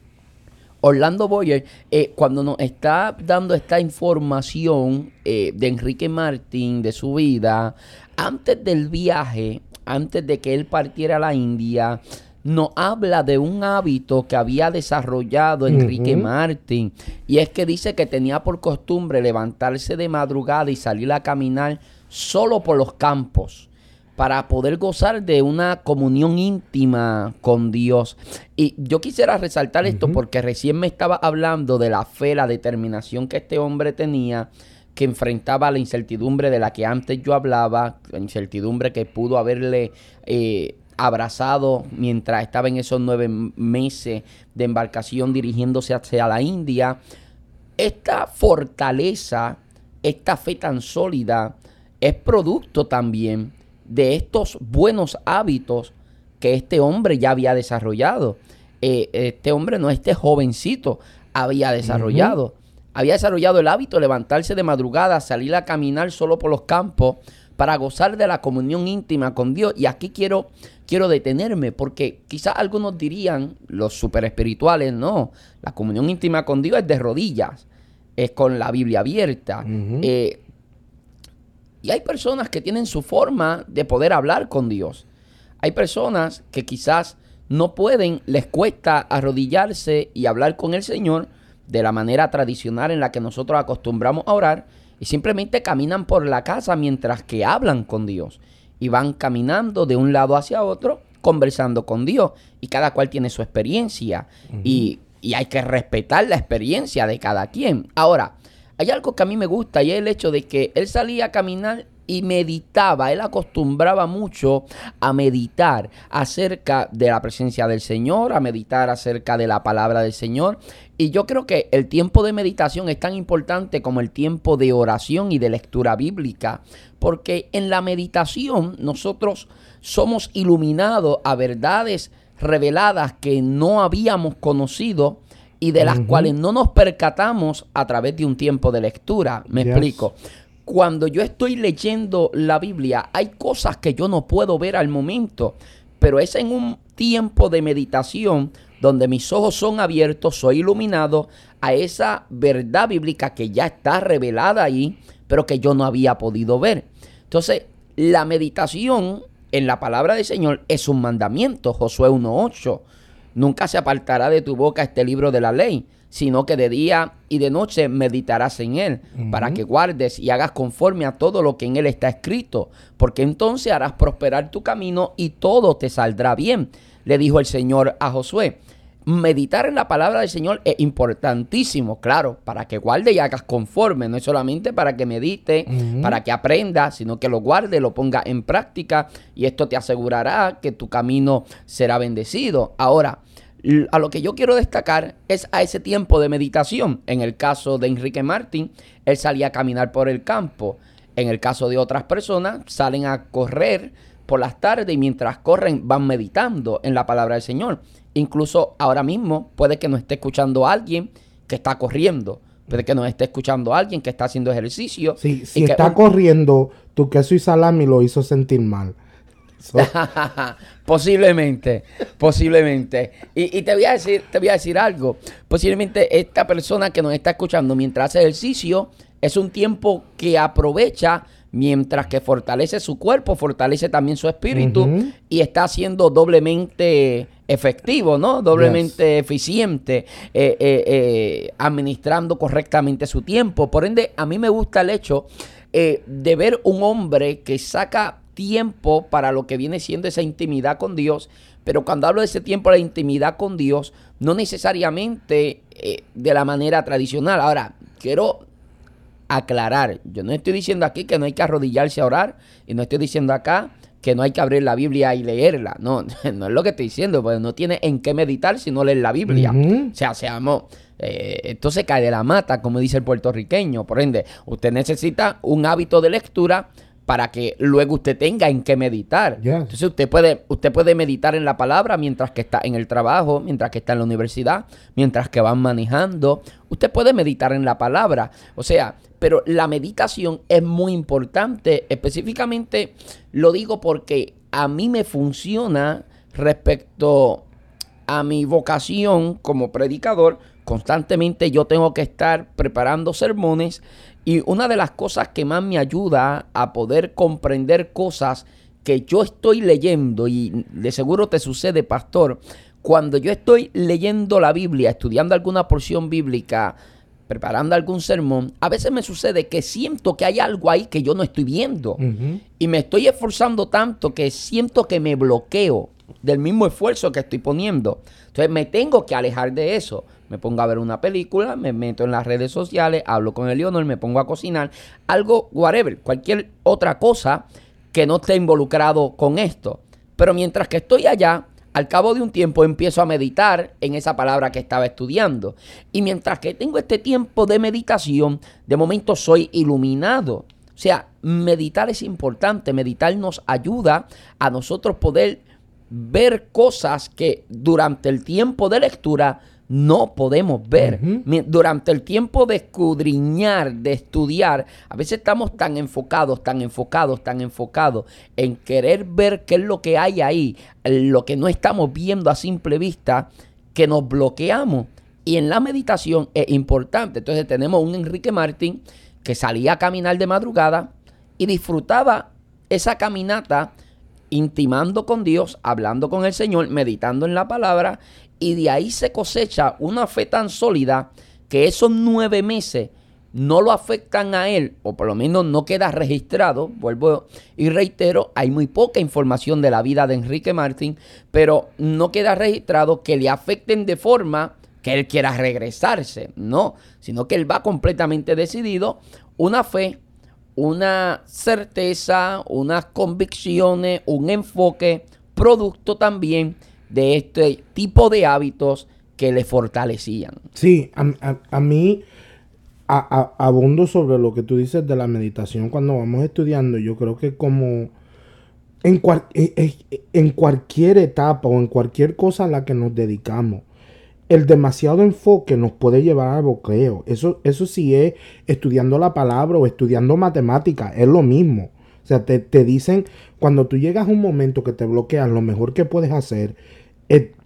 Orlando Boyer, eh, cuando nos está dando esta información eh, de Enrique Martín, de su vida, antes del viaje, antes de que él partiera a la India, nos habla de un hábito que había desarrollado Enrique Martín. Y es que dice que tenía por costumbre levantarse de madrugada y salir a caminar solo por los campos para poder gozar de una comunión íntima con Dios. Y yo quisiera resaltar esto porque recién me estaba hablando de la fe, la determinación que este hombre tenía que enfrentaba la incertidumbre de la que antes yo hablaba, la incertidumbre que pudo haberle eh, abrazado mientras estaba en esos nueve meses de embarcación dirigiéndose hacia la India. Esta fortaleza, esta fe tan sólida, es producto también de estos buenos hábitos que este hombre ya había desarrollado. Eh, este hombre no, este jovencito había desarrollado. Había desarrollado el hábito de levantarse de madrugada, salir a caminar solo por los campos, para gozar de la comunión íntima con Dios. Y aquí quiero, quiero detenerme, porque quizás algunos dirían, los super espirituales, no, la comunión íntima con Dios es de rodillas, es con la Biblia abierta. Eh, y hay personas que tienen su forma de poder hablar con Dios. Hay personas que quizás no pueden, les cuesta arrodillarse y hablar con el Señor de la manera tradicional en la que nosotros acostumbramos a orar y simplemente caminan por la casa mientras que hablan con Dios y van caminando de un lado hacia otro conversando con Dios y cada cual tiene su experiencia y, y hay que respetar la experiencia de cada quien. Ahora, hay algo que a mí me gusta y es el hecho de que él salía a caminar y meditaba, él acostumbraba mucho a meditar acerca de la presencia del Señor, a meditar acerca de la palabra del Señor. Y yo creo que el tiempo de meditación es tan importante como el tiempo de oración y de lectura bíblica, porque en la meditación nosotros somos iluminados a verdades reveladas que no habíamos conocido y de las cuales no nos percatamos a través de un tiempo de lectura. Me explico cuando yo estoy leyendo la Biblia, hay cosas que yo no puedo ver al momento, pero es en un tiempo de meditación donde mis ojos son abiertos, soy iluminado a esa verdad bíblica que ya está revelada ahí, pero que yo no había podido ver. Entonces, la meditación en la palabra del Señor es un mandamiento, Josué 1.8. Nunca se apartará de tu boca este libro de la ley, sino que de día y de noche meditarás en él, para que guardes y hagas conforme a todo lo que en él está escrito, porque entonces harás prosperar tu camino y todo te saldrá bien, le dijo el Señor a Josué. Meditar en la palabra del Señor es importantísimo, claro, para que guarde y hagas conforme, no es solamente para que medite, para que aprenda, sino que lo guarde, lo ponga en práctica y esto te asegurará que tu camino será bendecido. Ahora, a lo que yo quiero destacar es a ese tiempo de meditación. En el caso de Enrique Martín, él salía a caminar por el campo. En el caso de otras personas, salen a correr por las tardes y mientras corren van meditando en la palabra del Señor. Incluso ahora mismo puede que nos esté escuchando alguien que está corriendo. Puede que nos esté escuchando alguien que está haciendo ejercicio. Sí, si está corriendo, tu queso y salami lo hizo sentir mal. posiblemente, posiblemente. Y, te voy a decir, te voy a decir algo. Posiblemente esta persona que nos está escuchando mientras hace ejercicio es un tiempo que aprovecha mientras que fortalece su cuerpo, fortalece también su espíritu y está siendo doblemente efectivo, ¿no? Doblemente eficiente, eh, eh, eh, administrando correctamente su tiempo. Por ende, a mí me gusta el hecho de ver un hombre que saca tiempo para lo que viene siendo esa intimidad con Dios, pero cuando hablo de ese tiempo de intimidad con Dios, no necesariamente eh, de la manera tradicional. Ahora, quiero aclarar, yo no estoy diciendo aquí que no hay que arrodillarse a orar y no estoy diciendo acá que no hay que abrir la Biblia y leerla. No, no es lo que estoy diciendo, porque no tiene en qué meditar si no lees la Biblia. O sea, seamos... Eh, esto se cae de la mata, como dice el puertorriqueño. Por ende, usted necesita un hábito de lectura para que luego usted tenga en qué meditar. Entonces usted puede, usted puede meditar en la palabra mientras que está en el trabajo, mientras que está en la universidad, mientras que van manejando. Usted puede meditar en la palabra. O sea, pero la meditación es muy importante. Específicamente lo digo porque a mí me funciona respecto a mi vocación como predicador. Constantemente yo tengo que estar preparando sermones y una de las cosas que más me ayuda a poder comprender cosas que yo estoy leyendo, y de seguro te sucede, pastor, cuando yo estoy leyendo la Biblia, estudiando alguna porción bíblica, preparando algún sermón, a veces me sucede que siento que hay algo ahí que yo no estoy viendo. Y me estoy esforzando tanto que siento que me bloqueo del mismo esfuerzo que estoy poniendo. Entonces me tengo que alejar de eso. Me pongo a ver una película, me meto en las redes sociales, hablo con el Leonor, me pongo a cocinar, algo, whatever, cualquier otra cosa que no esté involucrado con esto. Pero mientras que estoy allá, al cabo de un tiempo empiezo a meditar en esa palabra que estaba estudiando. Y mientras que tengo este tiempo de meditación, de momento soy iluminado. O sea, meditar es importante, meditar nos ayuda a nosotros poder ver cosas que durante el tiempo de lectura no podemos ver. Durante el tiempo de escudriñar, de estudiar, a veces estamos tan enfocados, tan enfocados, tan enfocados en querer ver qué es lo que hay ahí, lo que no estamos viendo a simple vista, que nos bloqueamos. Y en la meditación es importante. Entonces tenemos un Enrique Martín que salía a caminar de madrugada y disfrutaba esa caminata intimando con Dios, hablando con el Señor, meditando en la palabra y de ahí se cosecha una fe tan sólida que esos nueve meses no lo afectan a él, o por lo menos no queda registrado, vuelvo y reitero, hay muy poca información de la vida de Enrique Martín, pero no queda registrado que le afecten de forma que él quiera regresarse, no, sino que él va completamente decidido, una fe, una certeza, unas convicciones, un enfoque, producto también de este tipo de hábitos que le fortalecían. Sí, a, mí abundo sobre lo que tú dices de la meditación cuando vamos estudiando. Yo creo que como en, e, e, en cualquier etapa o en cualquier cosa a la que nos dedicamos, el demasiado enfoque nos puede llevar al bloqueo. Eso, eso sí es estudiando la palabra o estudiando matemática, es lo mismo. O sea, te, te dicen, cuando tú llegas a un momento que te bloqueas, lo mejor que puedes hacer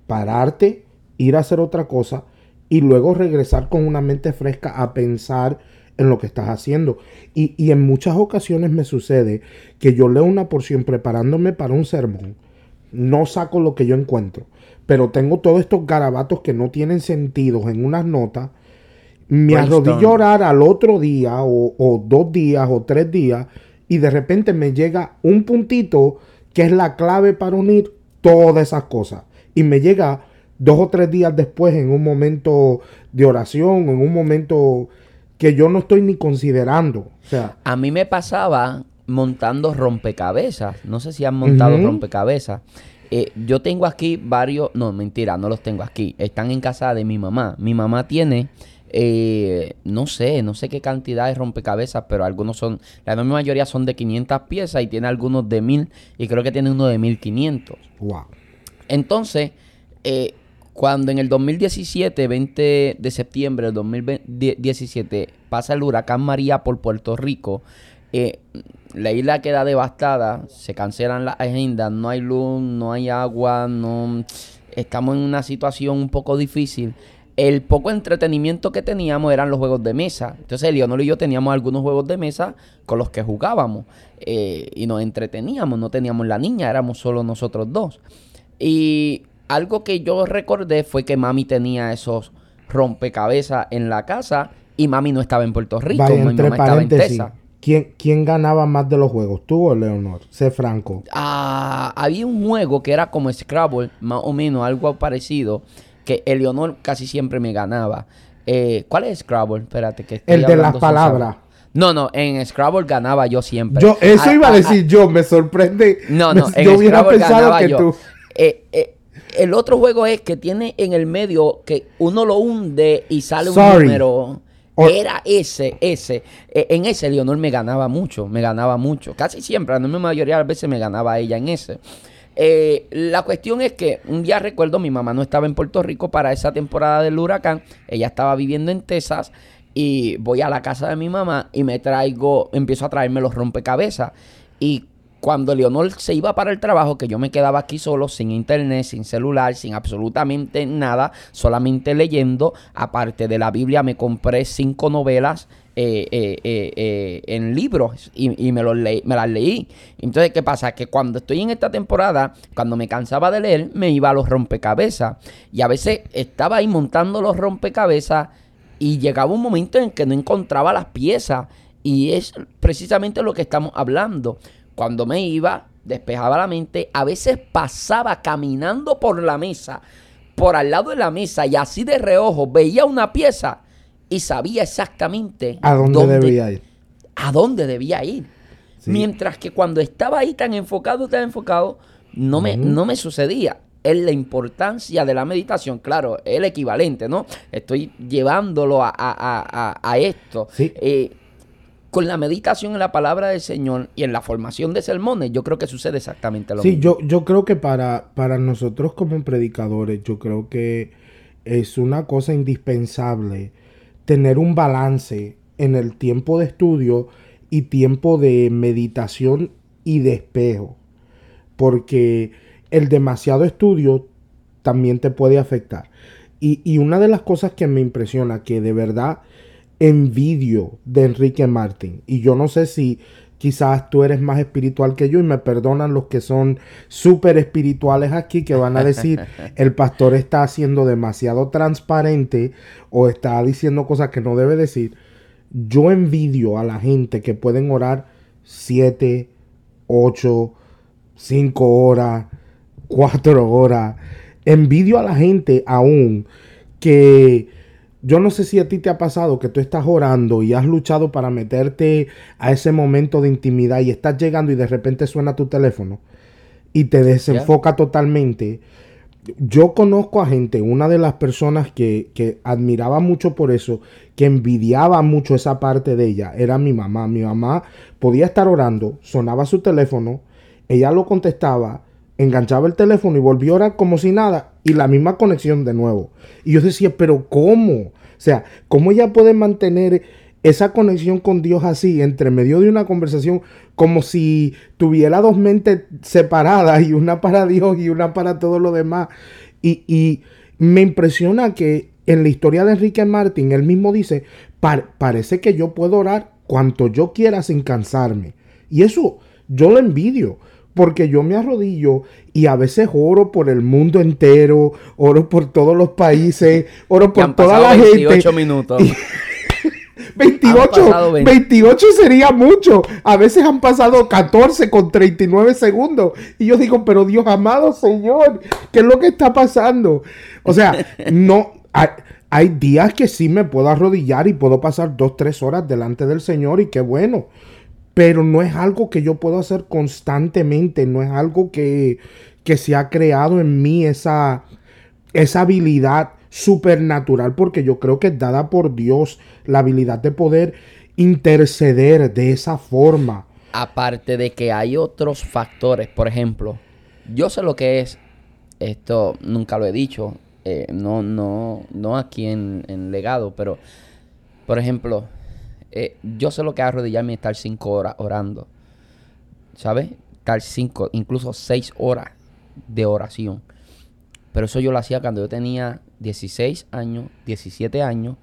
pararte, ir a hacer otra cosa y luego regresar con una mente fresca a pensar en lo que estás haciendo. Y, y en muchas ocasiones me sucede que yo leo una porción preparándome para un sermón, no saco lo que yo encuentro, pero tengo todos estos garabatos que no tienen sentido en unas notas. Me arrodillo a orar al otro día o, o dos días o tres días y de repente me llega un puntito que es la clave para unir todas esas cosas. Y me llega dos o tres días después en un momento de oración, en un momento que yo no estoy ni considerando. O sea, a mí me pasaba montando rompecabezas. No sé si han montado rompecabezas. Eh, yo tengo aquí varios, no, mentira, no los tengo aquí. Están en casa de mi mamá. Mi mamá tiene eh, no sé, no sé qué cantidad de rompecabezas, pero algunos son, la enorme mayoría son de 500 piezas y tiene algunos de 1000 y creo que tiene uno de 1500. Wow. Entonces, eh, cuando en el 2017, 20 de septiembre del 2017, pasa el huracán María por Puerto Rico, eh, la isla queda devastada, se cancelan las agendas, no hay luz, no hay agua, no estamos en una situación un poco difícil el poco entretenimiento que teníamos eran los juegos de mesa. Entonces, Leonor y yo teníamos algunos juegos de mesa con los que jugábamos eh, y nos entreteníamos. No teníamos la niña, éramos solo nosotros dos. Y algo que yo recordé fue que mami tenía esos rompecabezas en la casa y mami no estaba en Puerto Rico. mi mamá estaba en Tesa. ¿Quién, ¿Quién, ganaba más de los juegos? ¿Tú o Leonor? Sé franco. Ah, había un juego que era como Scrabble, más o menos, algo parecido que Eleonor casi siempre me ganaba. Eh, ¿Cuál es Scrabble? Espérate, que El de las palabras. No, no, en Scrabble ganaba yo siempre. Yo, eso ah, iba a ah, decir ah. yo, me sorprende. No, no, en yo hubiera pensado que tú. Eh, eh, el otro juego es que tiene en el medio que uno lo hunde y sale un número. Era ese, ese. en ese Leonor me ganaba mucho, me ganaba mucho. Casi siempre, la mayoría de las veces me ganaba ella en ese. Eh, la cuestión es que un día recuerdo, mi mamá no estaba en Puerto Rico para esa temporada del huracán, ella estaba viviendo en Texas y voy a la casa de mi mamá y me traigo, empiezo a traerme los rompecabezas y cuando Leonor se iba para el trabajo, que yo me quedaba aquí solo, sin internet, sin celular, sin absolutamente nada, solamente leyendo, aparte de la Biblia me compré cinco novelas eh, eh, eh, en libros y, me, los me las leí. Entonces, ¿qué pasa? Que cuando estoy en esta temporada, cuando me cansaba de leer, me iba a los rompecabezas. Y a veces estaba ahí montando los rompecabezas y llegaba un momento en que no encontraba las piezas. Y es precisamente lo que estamos hablando. Cuando me iba, despejaba la mente, a veces pasaba caminando por la mesa, por al lado de la mesa y así de reojo veía una pieza y sabía exactamente a dónde, debía ir. A dónde debía ir. Mientras que cuando estaba ahí tan enfocado, tan enfocado, no me, no me sucedía. Es la importancia de la meditación, claro, el equivalente, ¿no? Estoy llevándolo a, a, a, esto. Eh, con la meditación en la palabra del Señor y en la formación de sermones, yo creo que sucede exactamente lo mismo. Sí, yo, yo creo que para, para nosotros como predicadores, yo creo que es una cosa indispensable tener un balance en el tiempo de estudio y tiempo de meditación y de espejo. Porque el demasiado estudio también te puede afectar. Y, y, una de las cosas que me impresiona, que de verdad envidio de Enrique Martín, y yo no sé si quizás tú eres más espiritual que yo y me perdonan los que son súper espirituales aquí que van a decir el pastor está siendo demasiado transparente o está diciendo cosas que no debe decir. Yo envidio a la gente que pueden orar 7, 8, 5 horas, 4 horas. Envidio a la gente aún que yo no sé si a ti te ha pasado que tú estás orando y has luchado para meterte a ese momento de intimidad y estás llegando y de repente suena tu teléfono y te desenfoca totalmente. Yo conozco a gente, una de las personas que, que, admiraba mucho por eso, que envidiaba mucho esa parte de ella, era mi mamá. Mi mamá podía estar orando, sonaba su teléfono, ella lo contestaba, enganchaba el teléfono y volvió a orar como si nada y la misma conexión de nuevo. Y yo decía, pero ¿cómo? O sea, ¿cómo ella puede mantener esa conexión con Dios así, entre medio de una conversación, como si tuviera dos mentes separadas y una para Dios y una para todo lo demás? Y, y me impresiona que en la historia de Enrique Martín, él mismo dice, parece que yo puedo orar cuanto yo quiera sin cansarme. Y eso yo lo envidio porque yo me arrodillo y a veces oro por el mundo entero, oro por todos los países, oro por toda la 28 minutos. 28, 28 sería mucho. A veces han pasado 14 con 39 segundos. Y yo digo, pero Dios amado Señor, ¿qué es lo que está pasando? O sea, no, hay, hay días que sí me puedo arrodillar y puedo pasar 2, 3 horas delante del Señor y qué bueno pero no es algo que yo puedo hacer constantemente, no es algo que, que se ha creado en mí esa, esa habilidad supernatural, porque yo creo que es dada por Dios la habilidad de poder interceder de esa forma. Aparte de que hay otros factores, por ejemplo, yo sé lo que es, esto nunca lo he dicho, eh, no, no, no aquí en, en legado, pero, por ejemplo, eh, yo sé lo que es arrodillarme y estar cinco horas orando. ¿Sabes? Estar cinco, incluso seis horas de oración. Pero eso yo lo hacía cuando yo tenía 16 años, 17 años,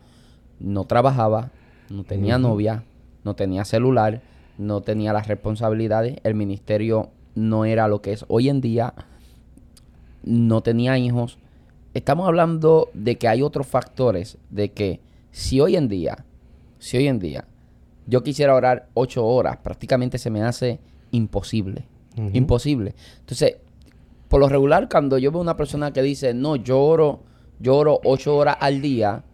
no trabajaba, no tenía novia, no tenía celular, no tenía las responsabilidades, el ministerio no era lo que es hoy en día, no tenía hijos. Estamos hablando de que hay otros factores, de que si hoy en día si hoy en día yo quisiera orar ocho horas, prácticamente se me hace imposible. Imposible. Entonces, por lo regular, cuando yo veo una persona que dice, no, yo oro, yo oro ocho horas al día,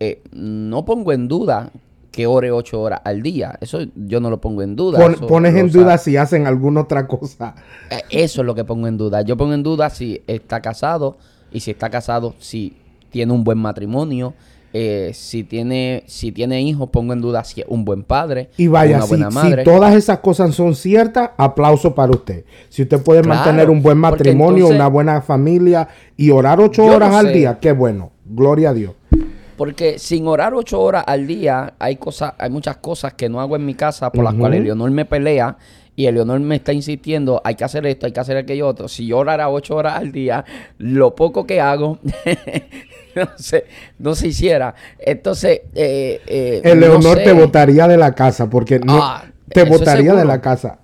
eh, no pongo en duda que ore ocho horas al día. Eso yo no lo pongo en duda. pones en duda si hacen alguna otra cosa. Eh, eso es lo que pongo en duda. Yo pongo en duda si está casado y si está casado, si tiene un buen matrimonio, eh, si tiene si tiene hijos, pongo en duda si es un buen padre. Y vaya, si, todas esas cosas son ciertas, aplauso para usted. Si usted puede mantener un buen matrimonio, una buena familia y orar ocho horas al día, qué bueno. Gloria a Dios. Porque sin orar ocho horas al día, hay cosas, hay muchas cosas que no hago en mi casa por las cuales Leonor me pelea y Leonor me está insistiendo, hay que hacer esto, hay que hacer aquello otro. Si yo orara ocho horas al día, lo poco que hago no, se, no se hiciera. Entonces, eh, eh, el Leonor te votaría de la casa porque no ah, te votaría de la casa.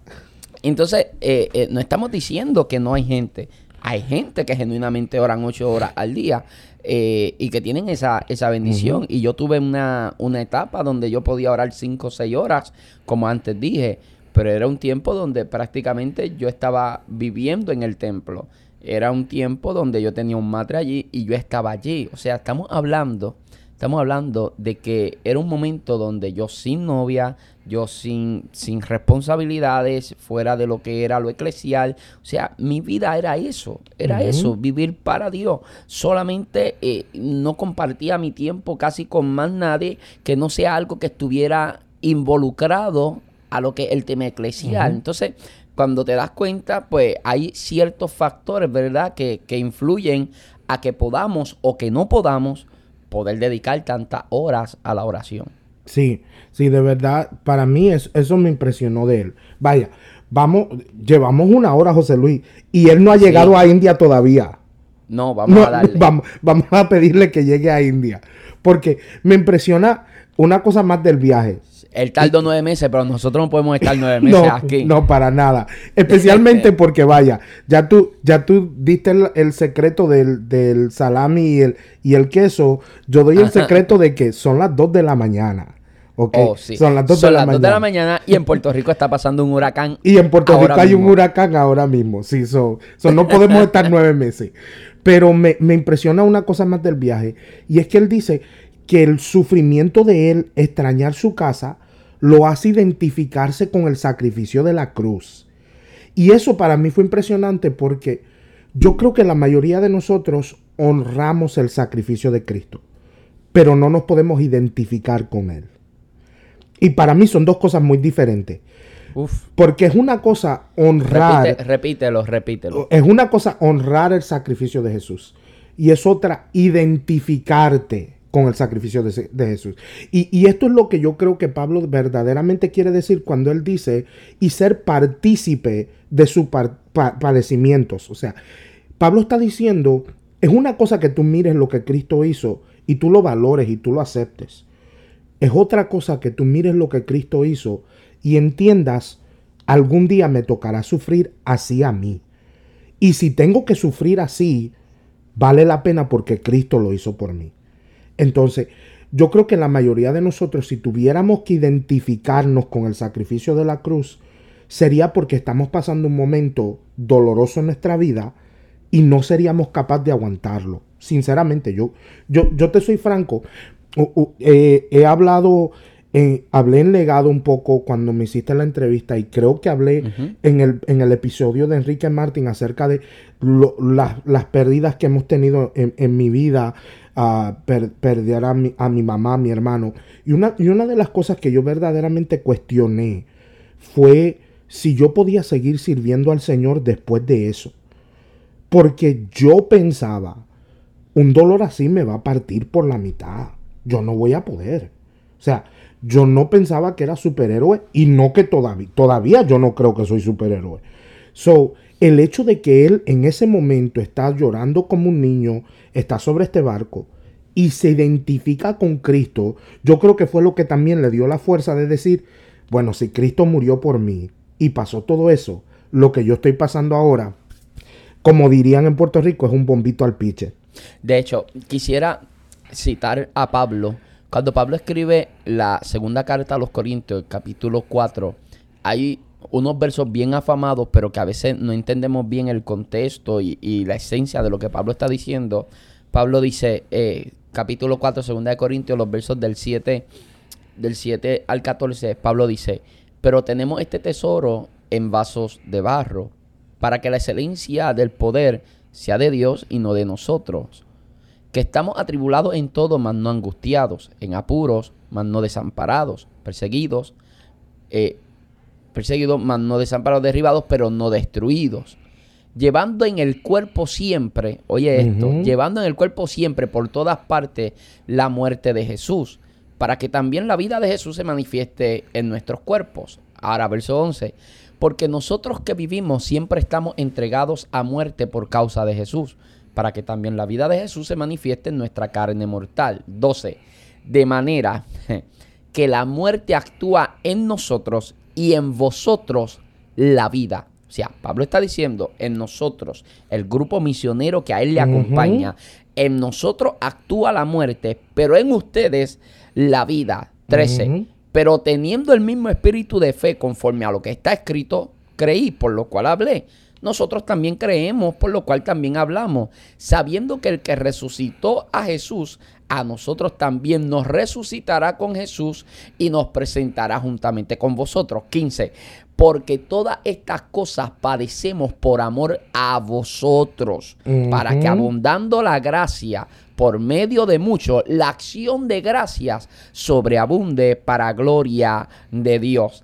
Entonces, eh, no estamos diciendo que no hay gente. Hay gente que genuinamente oran ocho horas al día y que tienen esa, esa bendición. Y yo tuve una, una etapa donde yo podía orar cinco o seis horas, como antes dije, pero era un tiempo donde prácticamente yo estaba viviendo en el templo. Era un tiempo donde yo tenía un madre allí y yo estaba allí. O sea, estamos hablando, estamos hablando de que era un momento donde yo sin novia, yo sin, sin responsabilidades, fuera de lo que era lo eclesial. O sea, mi vida era eso, era eso, vivir para Dios. Solamente eh, no compartía mi tiempo casi con más nadie que no sea algo que estuviera involucrado a lo que es el tema eclesial. Entonces, cuando te das cuenta, pues hay ciertos factores, ¿verdad?, que, que influyen a que podamos o que no podamos poder dedicar tantas horas a la oración. Sí, sí, de verdad, para mí eso me impresionó de él. Vaya, vamos, llevamos una hora, José Luis, y él no ha llegado a India todavía. No, vamos a darle. Vamos, vamos a pedirle que llegue a India. Porque me impresiona una cosa más del viaje. Él tardó nueve meses, pero nosotros no podemos estar nueve meses aquí. No, para nada. Especialmente porque, vaya, ya tú, ya tú diste el, secreto del, salami y el, y el queso. Yo doy el secreto de que son las dos de la mañana. Okay. Oh, son las 2 de, la, de la mañana y en Puerto Rico está pasando un huracán. Y en Puerto Rico hay un huracán ahora mismo. Sí, son, no podemos estar nueve meses. Pero me, me impresiona una cosa más del viaje. Y es que él dice que el sufrimiento de él, extrañar su casa, lo hace identificarse con el sacrificio de la cruz. Y eso para mí fue impresionante porque yo creo que la mayoría de nosotros honramos el sacrificio de Cristo, pero no nos podemos identificar con él. Y para mí son dos cosas muy diferentes. Porque es una cosa honrar. repítelo, repítelo. Es una cosa honrar el sacrificio de Jesús. Y es otra identificarte con el sacrificio de, Jesús. Y, esto es lo que yo creo que Pablo verdaderamente quiere decir cuando él dice y ser partícipe de sus padecimientos. O sea, Pablo está diciendo, es una cosa que tú mires lo que Cristo hizo y tú lo valores y tú lo aceptes. Es otra cosa que tú mires lo que Cristo hizo y entiendas, algún día me tocará sufrir así a mí. Y si tengo que sufrir así, vale la pena porque Cristo lo hizo por mí. Entonces, yo creo que la mayoría de nosotros, si tuviéramos que identificarnos con el sacrificio de la cruz, sería porque estamos pasando un momento doloroso en nuestra vida y no seríamos capaces de aguantarlo. Sinceramente, yo, yo, yo te soy franco. Eh, he hablado, eh, hablé en legado un poco cuando me hiciste la entrevista y creo que hablé en, el, en, el, episodio de Enrique Martín acerca de las pérdidas que hemos tenido en, en mi vida a perder a mi, a mi mamá, a mi hermano. Y una, y una de las cosas que yo verdaderamente cuestioné fue si yo podía seguir sirviendo al Señor después de eso. Porque yo pensaba, un dolor así me va a partir por la mitad. Yo no voy a poder. O sea, yo no pensaba que era superhéroe y no que todavía, todavía yo no creo que soy superhéroe. So, el hecho de que él en ese momento está llorando como un niño, está sobre este barco y se identifica con Cristo, yo creo que fue lo que también le dio la fuerza de decir, bueno, si Cristo murió por mí y pasó todo eso, lo que yo estoy pasando ahora, como dirían en Puerto Rico, es un bombito al piche. De hecho, quisiera citar a Pablo. Cuando Pablo escribe la segunda carta a los Corintios, capítulo 4, hay unos versos bien afamados, pero que a veces no entendemos bien el contexto y, la esencia de lo que Pablo está diciendo. Pablo dice, eh, capítulo 4, segunda de Corintios, los versos del 7, del 7 al 14, Pablo dice, pero tenemos este tesoro en vasos de barro, para que la excelencia del poder sea de Dios y no de nosotros, que estamos atribulados en todo, mas no angustiados, en apuros, mas no desamparados, perseguidos, eh, perseguidos, mas no desamparados, derribados, pero no destruidos. Llevando en el cuerpo siempre, oye esto, llevando en el cuerpo siempre por todas partes la muerte de Jesús, para que también la vida de Jesús se manifieste en nuestros cuerpos. Ahora, verso 11, porque nosotros que vivimos siempre estamos entregados a muerte por causa de Jesús, para que también la vida de Jesús se manifieste en nuestra carne mortal. 12, de manera que la muerte actúa en nosotros y en vosotros la vida. O sea, Pablo está diciendo, en nosotros, el grupo misionero que a él le acompaña, en nosotros actúa la muerte, pero en ustedes la vida. 13. Pero teniendo el mismo espíritu de fe conforme a lo que está escrito, creí, por lo cual hablé. Nosotros también creemos, por lo cual también hablamos, sabiendo que el que resucitó a Jesús a nosotros también nos resucitará con Jesús y nos presentará juntamente con vosotros. 15. Porque todas estas cosas padecemos por amor a vosotros, para que abundando la gracia por medio de mucho, la acción de gracias sobreabunde para gloria de Dios.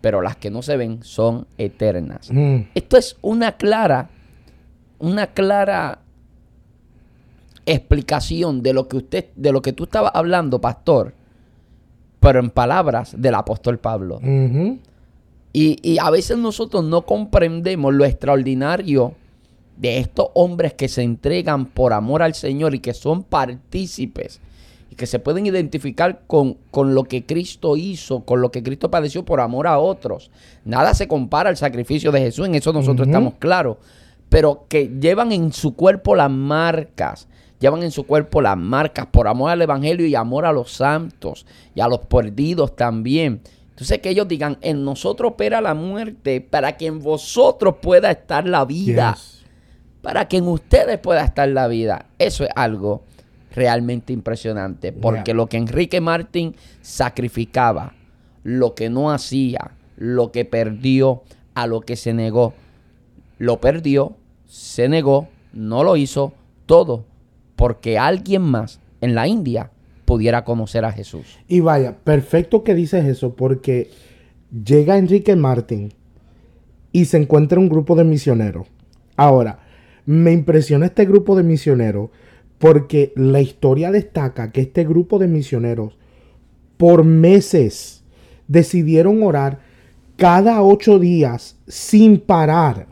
pero las que no se ven son eternas. Mm. Esto es una clara, una clara explicación de lo que usted, de lo que tú estabas hablando, pastor, pero en palabras del apóstol Pablo. y, y, a veces nosotros no comprendemos lo extraordinario de estos hombres que se entregan por amor al Señor y que son partícipes que se pueden identificar con, con, lo que Cristo hizo, con lo que Cristo padeció por amor a otros. Nada se compara al sacrificio de Jesús, en eso nosotros estamos claros. Pero que llevan en su cuerpo las marcas, llevan en su cuerpo las marcas por amor al Evangelio y amor a los santos y a los perdidos también. Entonces que ellos digan, en nosotros opera la muerte para que en vosotros pueda estar la vida. Para que en ustedes pueda estar la vida. Eso es algo realmente impresionante. Porque lo que Enrique Martín sacrificaba, lo que no hacía, lo que perdió, a lo que se negó, lo perdió, se negó, no lo hizo, todo, porque alguien más en la India pudiera conocer a Jesús. Y vaya, perfecto que dices eso, porque llega Enrique Martín y se encuentra un grupo de misioneros. Ahora, me impresiona este grupo de misioneros porque la historia destaca que este grupo de misioneros por meses decidieron orar cada ocho días sin parar.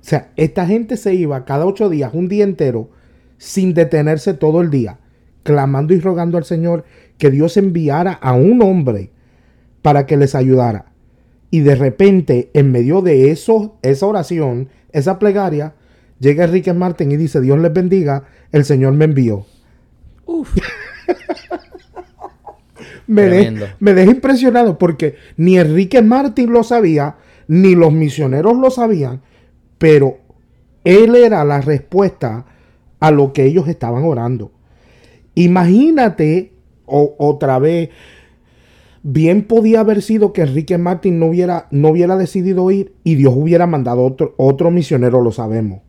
O sea, esta gente se iba cada ocho días, un día entero, sin detenerse todo el día, clamando y rogando al Señor que Dios enviara a un hombre para que les ayudara. Y de repente, en medio de eso, esa oración, esa plegaria, llega Enrique Martín y dice, Dios les bendiga, el Señor me envió. Uf. me, me deja impresionado porque ni Enrique Martín lo sabía, ni los misioneros lo sabían, pero él era la respuesta a lo que ellos estaban orando. Imagínate otra vez, bien podía haber sido que Enrique Martín no hubiera, no hubiera decidido ir y Dios hubiera mandado otro, otro misionero, lo sabemos.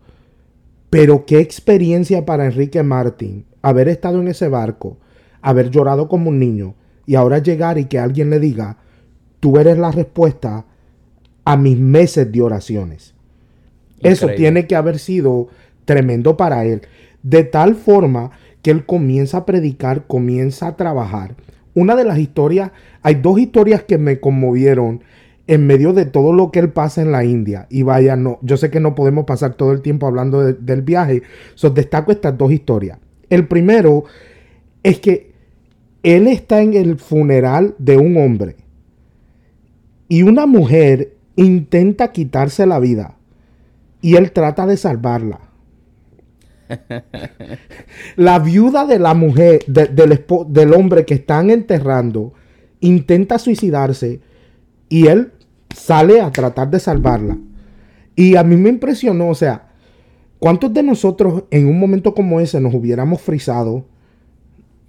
Pero qué experiencia para Enrique Martín haber estado en ese barco, haber llorado como un niño y ahora llegar y que alguien le diga, tú eres la respuesta a mis meses de oraciones. Eso tiene que haber sido tremendo para él. De tal forma que él comienza a predicar, comienza a trabajar. Una de las historias, hay dos historias que me conmovieron en medio de todo lo que él pasa en la India. Y vaya, no, yo sé que no podemos pasar todo el tiempo hablando del viaje. So, destaco estas dos historias. El primero es que él está en el funeral de un hombre y una mujer intenta quitarse la vida y él trata de salvarla. la viuda de la mujer, del, del hombre que están enterrando, intenta suicidarse y él sale a tratar de salvarla. Y a mí me impresionó, o sea, ¿cuántos de nosotros en un momento como ese nos hubiéramos frisado,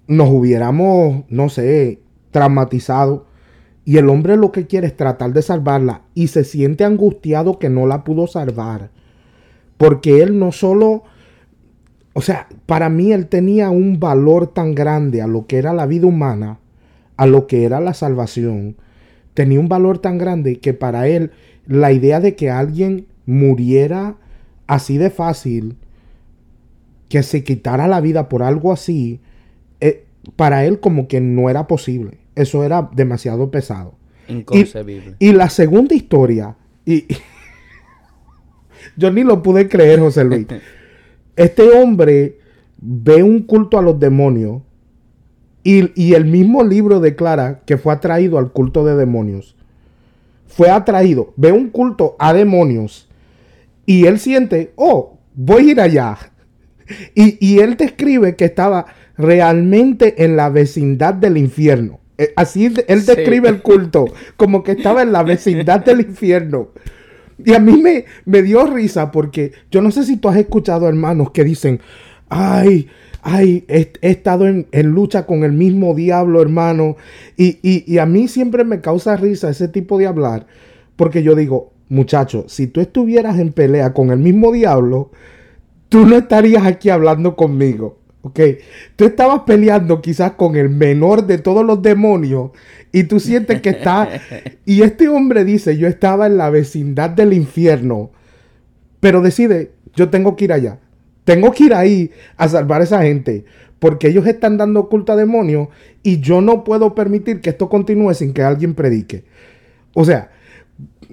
nos hubiéramos, no sé, traumatizado? Y el hombre lo que quiere es tratar de salvarla y se siente angustiado que no la pudo salvar. Porque él no solo, o sea, para mí él tenía un valor tan grande a lo que era la vida humana, a lo que era la salvación, tenía un valor tan grande que para él la idea de que alguien muriera así de fácil, que se quitara la vida por algo así, eh, para él como que no era posible. Eso era demasiado pesado. Inconcebible. Y, la segunda historia, y yo ni lo pude creer, José Luis. Este hombre ve un culto a los demonios y, el mismo libro declara que fue atraído al culto de demonios. Fue atraído, ve un culto a demonios y él siente, oh, voy a ir allá. Y, y él describe que estaba realmente en la vecindad del infierno. Eh, así él describe el culto, como que estaba en la vecindad del infierno. Y a mí me, me dio risa porque yo no sé si tú has escuchado hermanos que dicen, ay, ay, he, estado en, lucha con el mismo diablo, hermano. Y, y, a mí siempre me causa risa ese tipo de hablar, porque yo digo, muchacho, si tú estuvieras en pelea con el mismo diablo, tú no estarías aquí hablando conmigo. ¿ok? Tú estabas peleando quizás con el menor de todos los demonios y tú sientes que está... Y este hombre dice, yo estaba en la vecindad del infierno, pero decide, yo tengo que ir allá. Tengo que ir ahí a salvar a esa gente, porque ellos están dando culto a demonios y yo no puedo permitir que esto continúe sin que alguien predique. O sea,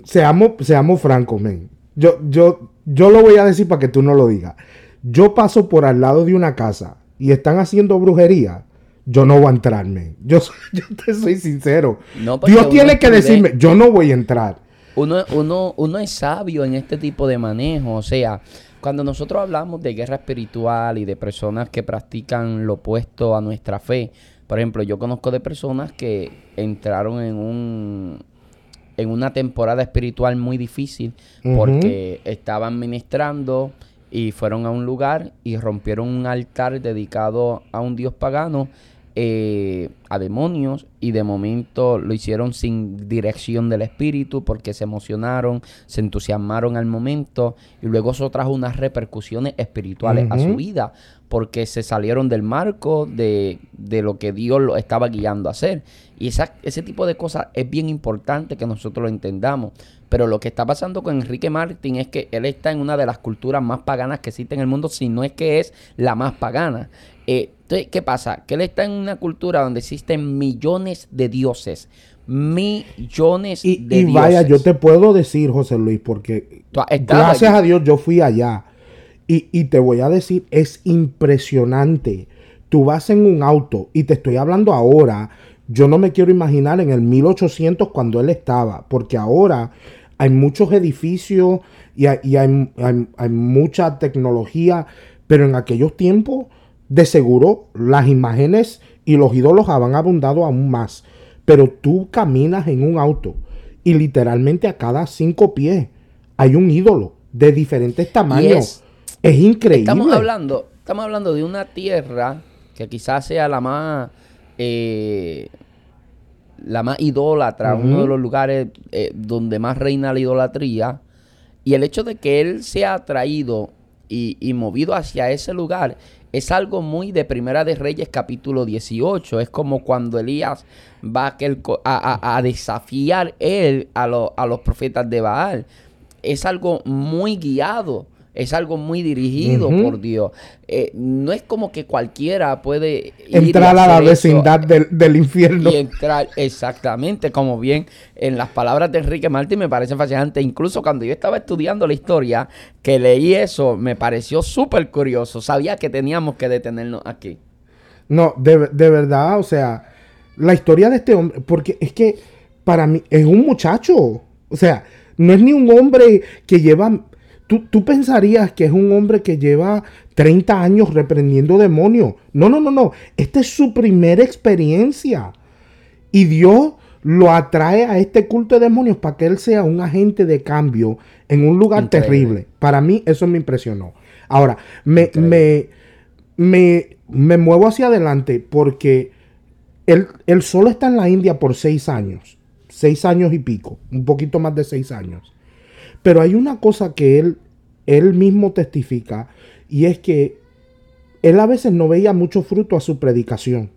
seamos, seamos francos, men. Yo, yo, yo lo voy a decir para que tú no lo digas. Yo paso por al lado de una casa y están haciendo brujería. Yo no voy a entrarme. Yo, yo te soy sincero. Dios tiene que decirme, yo no voy a entrar. Uno, uno, uno es sabio en este tipo de manejo. O sea, cuando nosotros hablamos de guerra espiritual y de personas que practican lo opuesto a nuestra fe, por ejemplo, yo conozco de personas que entraron en un en una temporada espiritual muy difícil porque estaban ministrando y fueron a un lugar y rompieron un altar dedicado a un dios pagano eh, a demonios y de momento lo hicieron sin dirección del espíritu porque se emocionaron, se entusiasmaron al momento y luego eso trajo unas repercusiones espirituales a su vida porque se salieron del marco de, de lo que Dios lo estaba guiando a hacer. Y esa, ese tipo de cosas es bien importante que nosotros lo entendamos. Pero lo que está pasando con Enrique Martín es que él está en una de las culturas más paganas que existe en el mundo, si no es que es la más pagana. Eh, ¿qué pasa? Que él está en una cultura donde existen millones de dioses. Millones de dioses. Y vaya, yo te puedo decir, José Luis, porque gracias a Dios yo fui allá. Y, y te voy a decir, es impresionante. Tú vas en un auto y te estoy hablando ahora. Yo no me quiero imaginar en el 1800 cuando él estaba, porque ahora hay muchos edificios y hay, hay, mucha tecnología, pero en aquellos tiempos de seguro las imágenes y los ídolos habían abundado aún más. Pero tú caminas en un auto y literalmente a cada cinco pies hay un ídolo de diferentes tamaños. Es, increíble. Estamos hablando, estamos hablando de una tierra que quizás sea la más eh, la más idólatra, uno de los lugares eh, donde más reina la idolatría. Y el hecho de que él sea atraído y, movido hacia ese lugar es algo muy de Primera de Reyes capítulo 18. Es como cuando Elías va a, a, desafiar él a, a los profetas de Baal. Es algo muy guiado es algo muy dirigido por Dios. Eh, no es como que cualquiera puede entrar a la vecindad del, infierno. Y entrar, exactamente, como bien en las palabras de Enrique Martín me parece fascinante. Incluso cuando yo estaba estudiando la historia, que leí eso, me pareció súper curioso. Sabía que teníamos que detenernos aquí. No, de, de verdad, o sea, la historia de este hombre, porque es que para mí es un muchacho. O sea, no es ni un hombre que lleva Tú, pensarías que es un hombre que lleva 30 años reprendiendo demonios. No, no, no, no. Esta es su primera experiencia. Y Dios lo atrae a este culto de demonios para que él sea un agente de cambio en un lugar terrible. Para mí eso me impresionó. Ahora, me, me, me, me, muevo hacia adelante porque él, él solo está en la India por seis años. Seis años y pico. Un poquito más de seis años. Pero hay una cosa que él, él mismo testifica y es que él a veces no veía mucho fruto a su predicación.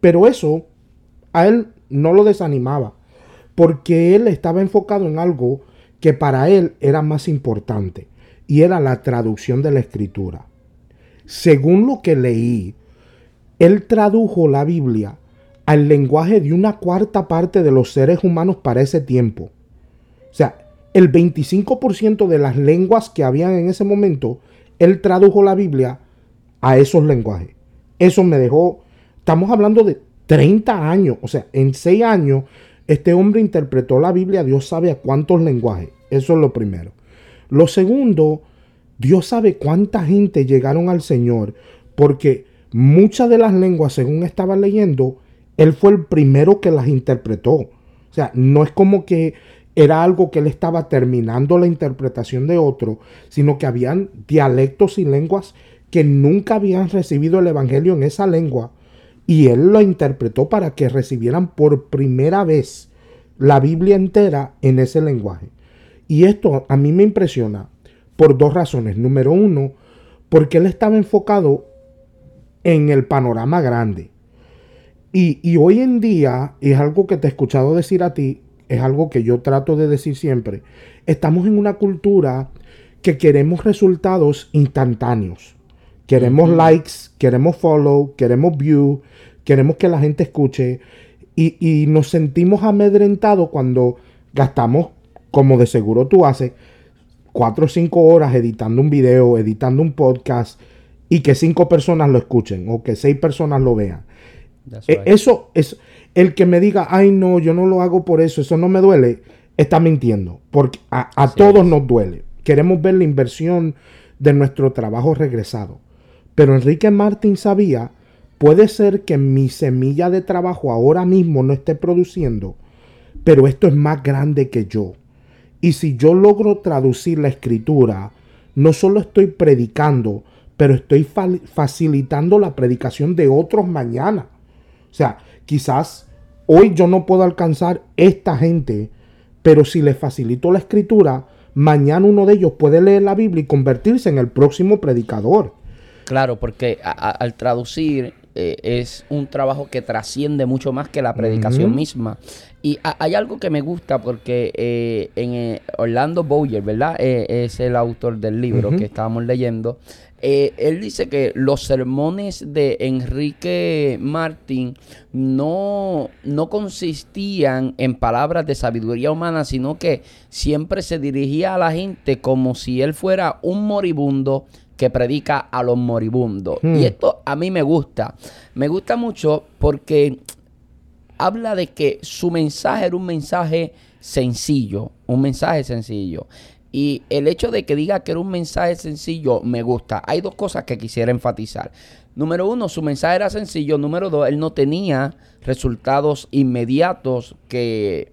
Pero eso a él no lo desanimaba, porque él estaba enfocado en algo que para él era más importante, y era la traducción de la escritura. Según lo que leí, él tradujo la Biblia al lenguaje de una cuarta parte de los seres humanos para ese tiempo. O sea, el 25% de las lenguas que habían en ese momento, él tradujo la Biblia a esos lenguajes. Eso me dejó, estamos hablando de 30 años, o sea, en 6 años, este hombre interpretó la Biblia, Dios sabe a cuántos lenguajes. Eso es lo primero. Lo segundo, Dios sabe cuánta gente llegaron al Señor, porque muchas de las lenguas, según estaba leyendo, Él fue el primero que las interpretó. O sea, no es como que era algo que él estaba terminando la interpretación de otro, sino que habían dialectos y lenguas que nunca habían recibido el Evangelio en esa lengua. Y él lo interpretó para que recibieran por primera vez la Biblia entera en ese lenguaje. Y esto a mí me impresiona por dos razones. Número uno, porque él estaba enfocado en el panorama grande. Y, hoy en día, es algo que te he escuchado decir a ti, es algo que yo trato de decir siempre, estamos en una cultura que queremos resultados instantáneos. Queremos likes, queremos follow, queremos view, queremos que la gente escuche y, y nos sentimos amedrentados cuando gastamos, como de seguro tú haces, cuatro o cinco horas editando un video, editando un podcast y que cinco personas lo escuchen o que seis personas lo vean. E, eso es el que me diga, ay no, yo no lo hago por eso, eso no me duele, está mintiendo, porque a, todos nos duele. Queremos ver la inversión de nuestro trabajo regresado. Pero Enrique Martín sabía, puede ser que mi semilla de trabajo ahora mismo no esté produciendo, pero esto es más grande que yo. Y si yo logro traducir la escritura, no solo estoy predicando, pero estoy facilitando la predicación de otros mañana. O sea, quizás hoy yo no puedo alcanzar esta gente, pero si les facilito la escritura, mañana uno de ellos puede leer la Biblia y convertirse en el próximo predicador. Claro, porque al traducir eh, es un trabajo que trasciende mucho más que la predicación misma. Y hay algo que me gusta porque eh, en eh, Orlando Bowyer, ¿verdad? es el autor del libro que estábamos leyendo. Él dice que los sermones de Enrique Martín no, no consistían en palabras de sabiduría humana, sino que siempre se dirigía a la gente como si él fuera un moribundo que predica a los moribundos. Hmm. Y esto a mí me gusta. Me gusta mucho porque habla de que su mensaje era un mensaje sencillo, un mensaje sencillo. Y el hecho de que diga que era un mensaje sencillo me gusta. Hay dos cosas que quisiera enfatizar. Número uno, su mensaje era sencillo. Número dos, él no tenía resultados inmediatos que,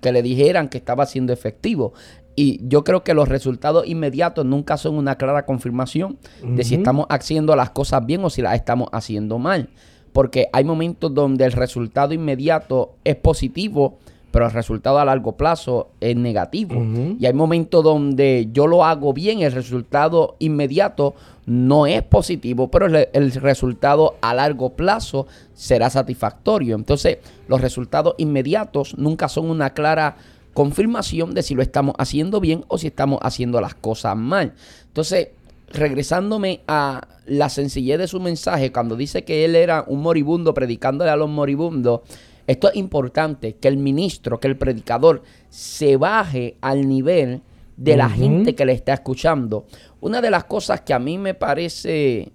que le dijeran que estaba siendo efectivo. Y yo creo que los resultados inmediatos nunca son una clara confirmación de si estamos haciendo las cosas bien o si las estamos haciendo mal. Porque hay momentos donde el resultado inmediato es positivo, pero el resultado a largo plazo es negativo. Y hay momentos donde yo lo hago bien, el resultado inmediato no es positivo, pero el, el, resultado a largo plazo será satisfactorio. Entonces, los resultados inmediatos nunca son una clara confirmación de si lo estamos haciendo bien o si estamos haciendo las cosas mal. Entonces, regresándome a la sencillez de su mensaje, cuando dice que él era un moribundo predicándole a los moribundos, esto es importante, que el ministro, que el predicador se baje al nivel de la gente que le está escuchando. Una de las cosas que a mí me parece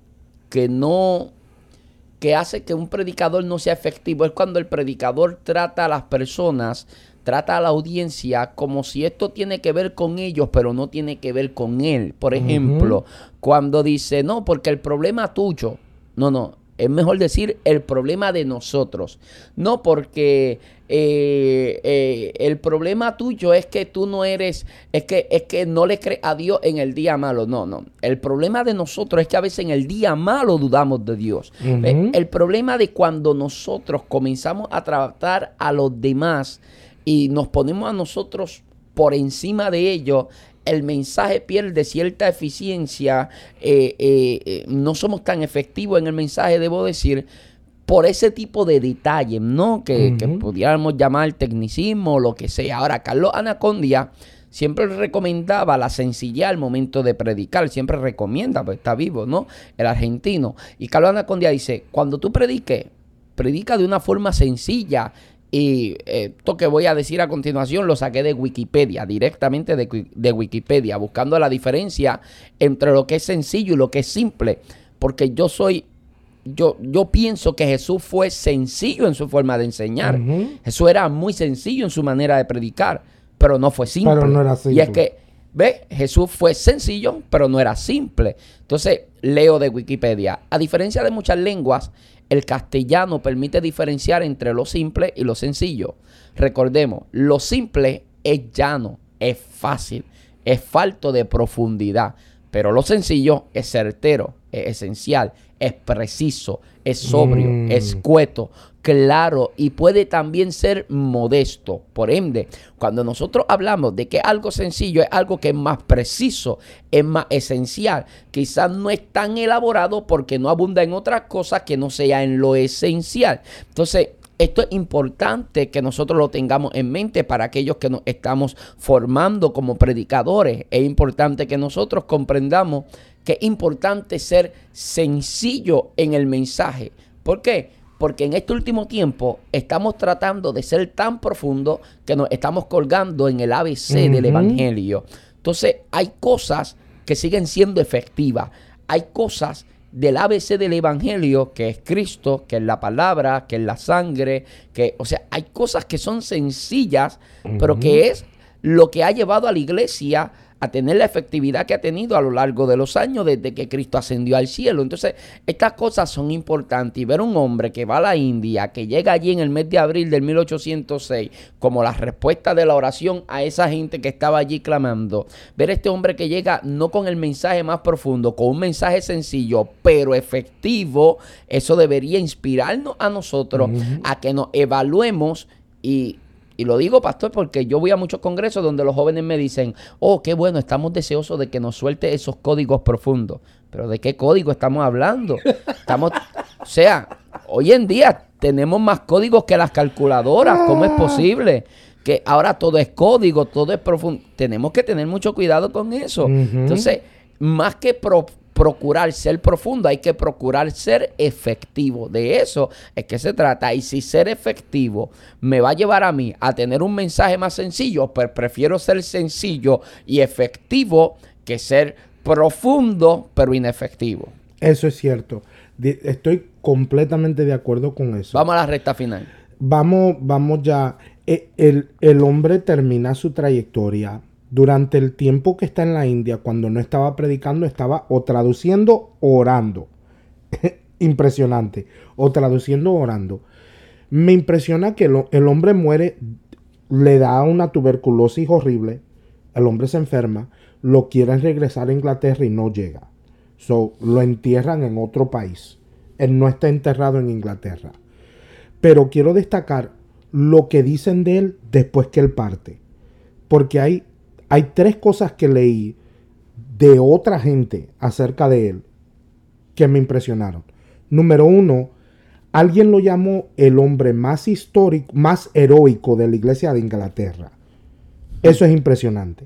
que no, que hace que un predicador no sea efectivo es cuando el predicador trata a las personas trata a la audiencia como si esto tiene que ver con ellos, pero no tiene que ver con él. Por ejemplo, cuando dice, no, porque el problema tuyo, no, no, es mejor decir el problema de nosotros. No porque eh, eh, el problema tuyo es que tú no eres, es que, es que no le crees a Dios en el día malo. No, no. El problema de nosotros es que a veces en el día malo dudamos de Dios. El problema de cuando nosotros comenzamos a tratar a los demás y nos ponemos a nosotros por encima de ello, el mensaje pierde cierta eficiencia, eh, eh, eh, no somos tan efectivos en el mensaje, debo decir, por ese tipo de detalles, ¿no? Que, pudiéramos llamar tecnicismo o lo que sea. Ahora, Carlos Anacondia siempre recomendaba la sencillez al momento de predicar, siempre recomienda, pues está vivo, ¿no? El argentino. Y Carlos Anacondia dice, cuando tú prediques, predica de una forma sencilla, y eh, esto que voy a decir a continuación lo saqué de Wikipedia, directamente de, Wikipedia, buscando la diferencia entre lo que es sencillo y lo que es simple. Porque yo soy, yo, yo pienso que Jesús fue sencillo en su forma de enseñar. Jesús era muy sencillo en su manera de predicar, pero no fue simple. Pero no era simple. Y es que, ve, Jesús fue sencillo, pero no era simple. Entonces, leo de Wikipedia. A diferencia de muchas lenguas, el castellano permite diferenciar entre lo simple y lo sencillo. Recordemos, lo simple es llano, es fácil, es falto de profundidad. Pero lo sencillo es certero, es esencial, es preciso, es sobrio, mm. es cueto, claro y puede también ser modesto. Por ende, cuando nosotros hablamos de que algo sencillo es algo que es más preciso, es más esencial, quizás no es tan elaborado porque no abunda en otras cosas que no sea en lo esencial. Entonces, esto es importante que nosotros lo tengamos en mente para aquellos que nos estamos formando como predicadores. Es importante que nosotros comprendamos que es importante ser sencillo en el mensaje. ¿Por qué? Porque en este último tiempo estamos tratando de ser tan profundo que nos estamos colgando en el ABC del Evangelio. Entonces hay cosas que siguen siendo efectivas. Hay cosas del ABC del Evangelio, que es Cristo, que es la palabra, que es la sangre, que, o sea, hay cosas que son sencillas, pero que es lo que ha llevado a la iglesia a tener la efectividad que ha tenido a lo largo de los años desde que Cristo ascendió al cielo. Entonces, estas cosas son importantes y ver un hombre que va a la India, que llega allí en el mes de abril del 1806, como la respuesta de la oración a esa gente que estaba allí clamando, ver este hombre que llega no con el mensaje más profundo, con un mensaje sencillo, pero efectivo, eso debería inspirarnos a nosotros a que nos evaluemos y y lo digo, pastor, porque yo voy a muchos congresos donde los jóvenes me dicen, oh, qué bueno, estamos deseosos de que nos suelte esos códigos profundos. Pero ¿de qué código estamos hablando? Estamos, o sea, hoy en día tenemos más códigos que las calculadoras. ¿Cómo es posible? Que ahora todo es código, todo es profundo. Tenemos que tener mucho cuidado con eso. Entonces, más que procurar ser profundo, hay que procurar ser efectivo. De eso es que se trata. Y si ser efectivo me va a llevar a mí a tener un mensaje más sencillo, pues prefiero ser sencillo y efectivo que ser profundo pero inefectivo. Eso es cierto. Estoy completamente de acuerdo con eso. Vamos a la recta final. Vamos, vamos ya. E, el, el hombre termina su trayectoria durante el tiempo que está en la India, cuando no estaba predicando, estaba o traduciendo o orando. Impresionante. O traduciendo o orando. Me impresiona que el, hombre muere, le da una tuberculosis horrible, el hombre se enferma, lo quieren regresar a Inglaterra y no llega. So, lo entierran en otro país. Él no está enterrado en Inglaterra. Pero quiero destacar lo que dicen de él después que él parte. Porque hay hay tres cosas que leí de otra gente acerca de él que me impresionaron. Número uno, alguien lo llamó el hombre más histórico, más heroico de la iglesia de Inglaterra. Eso es impresionante.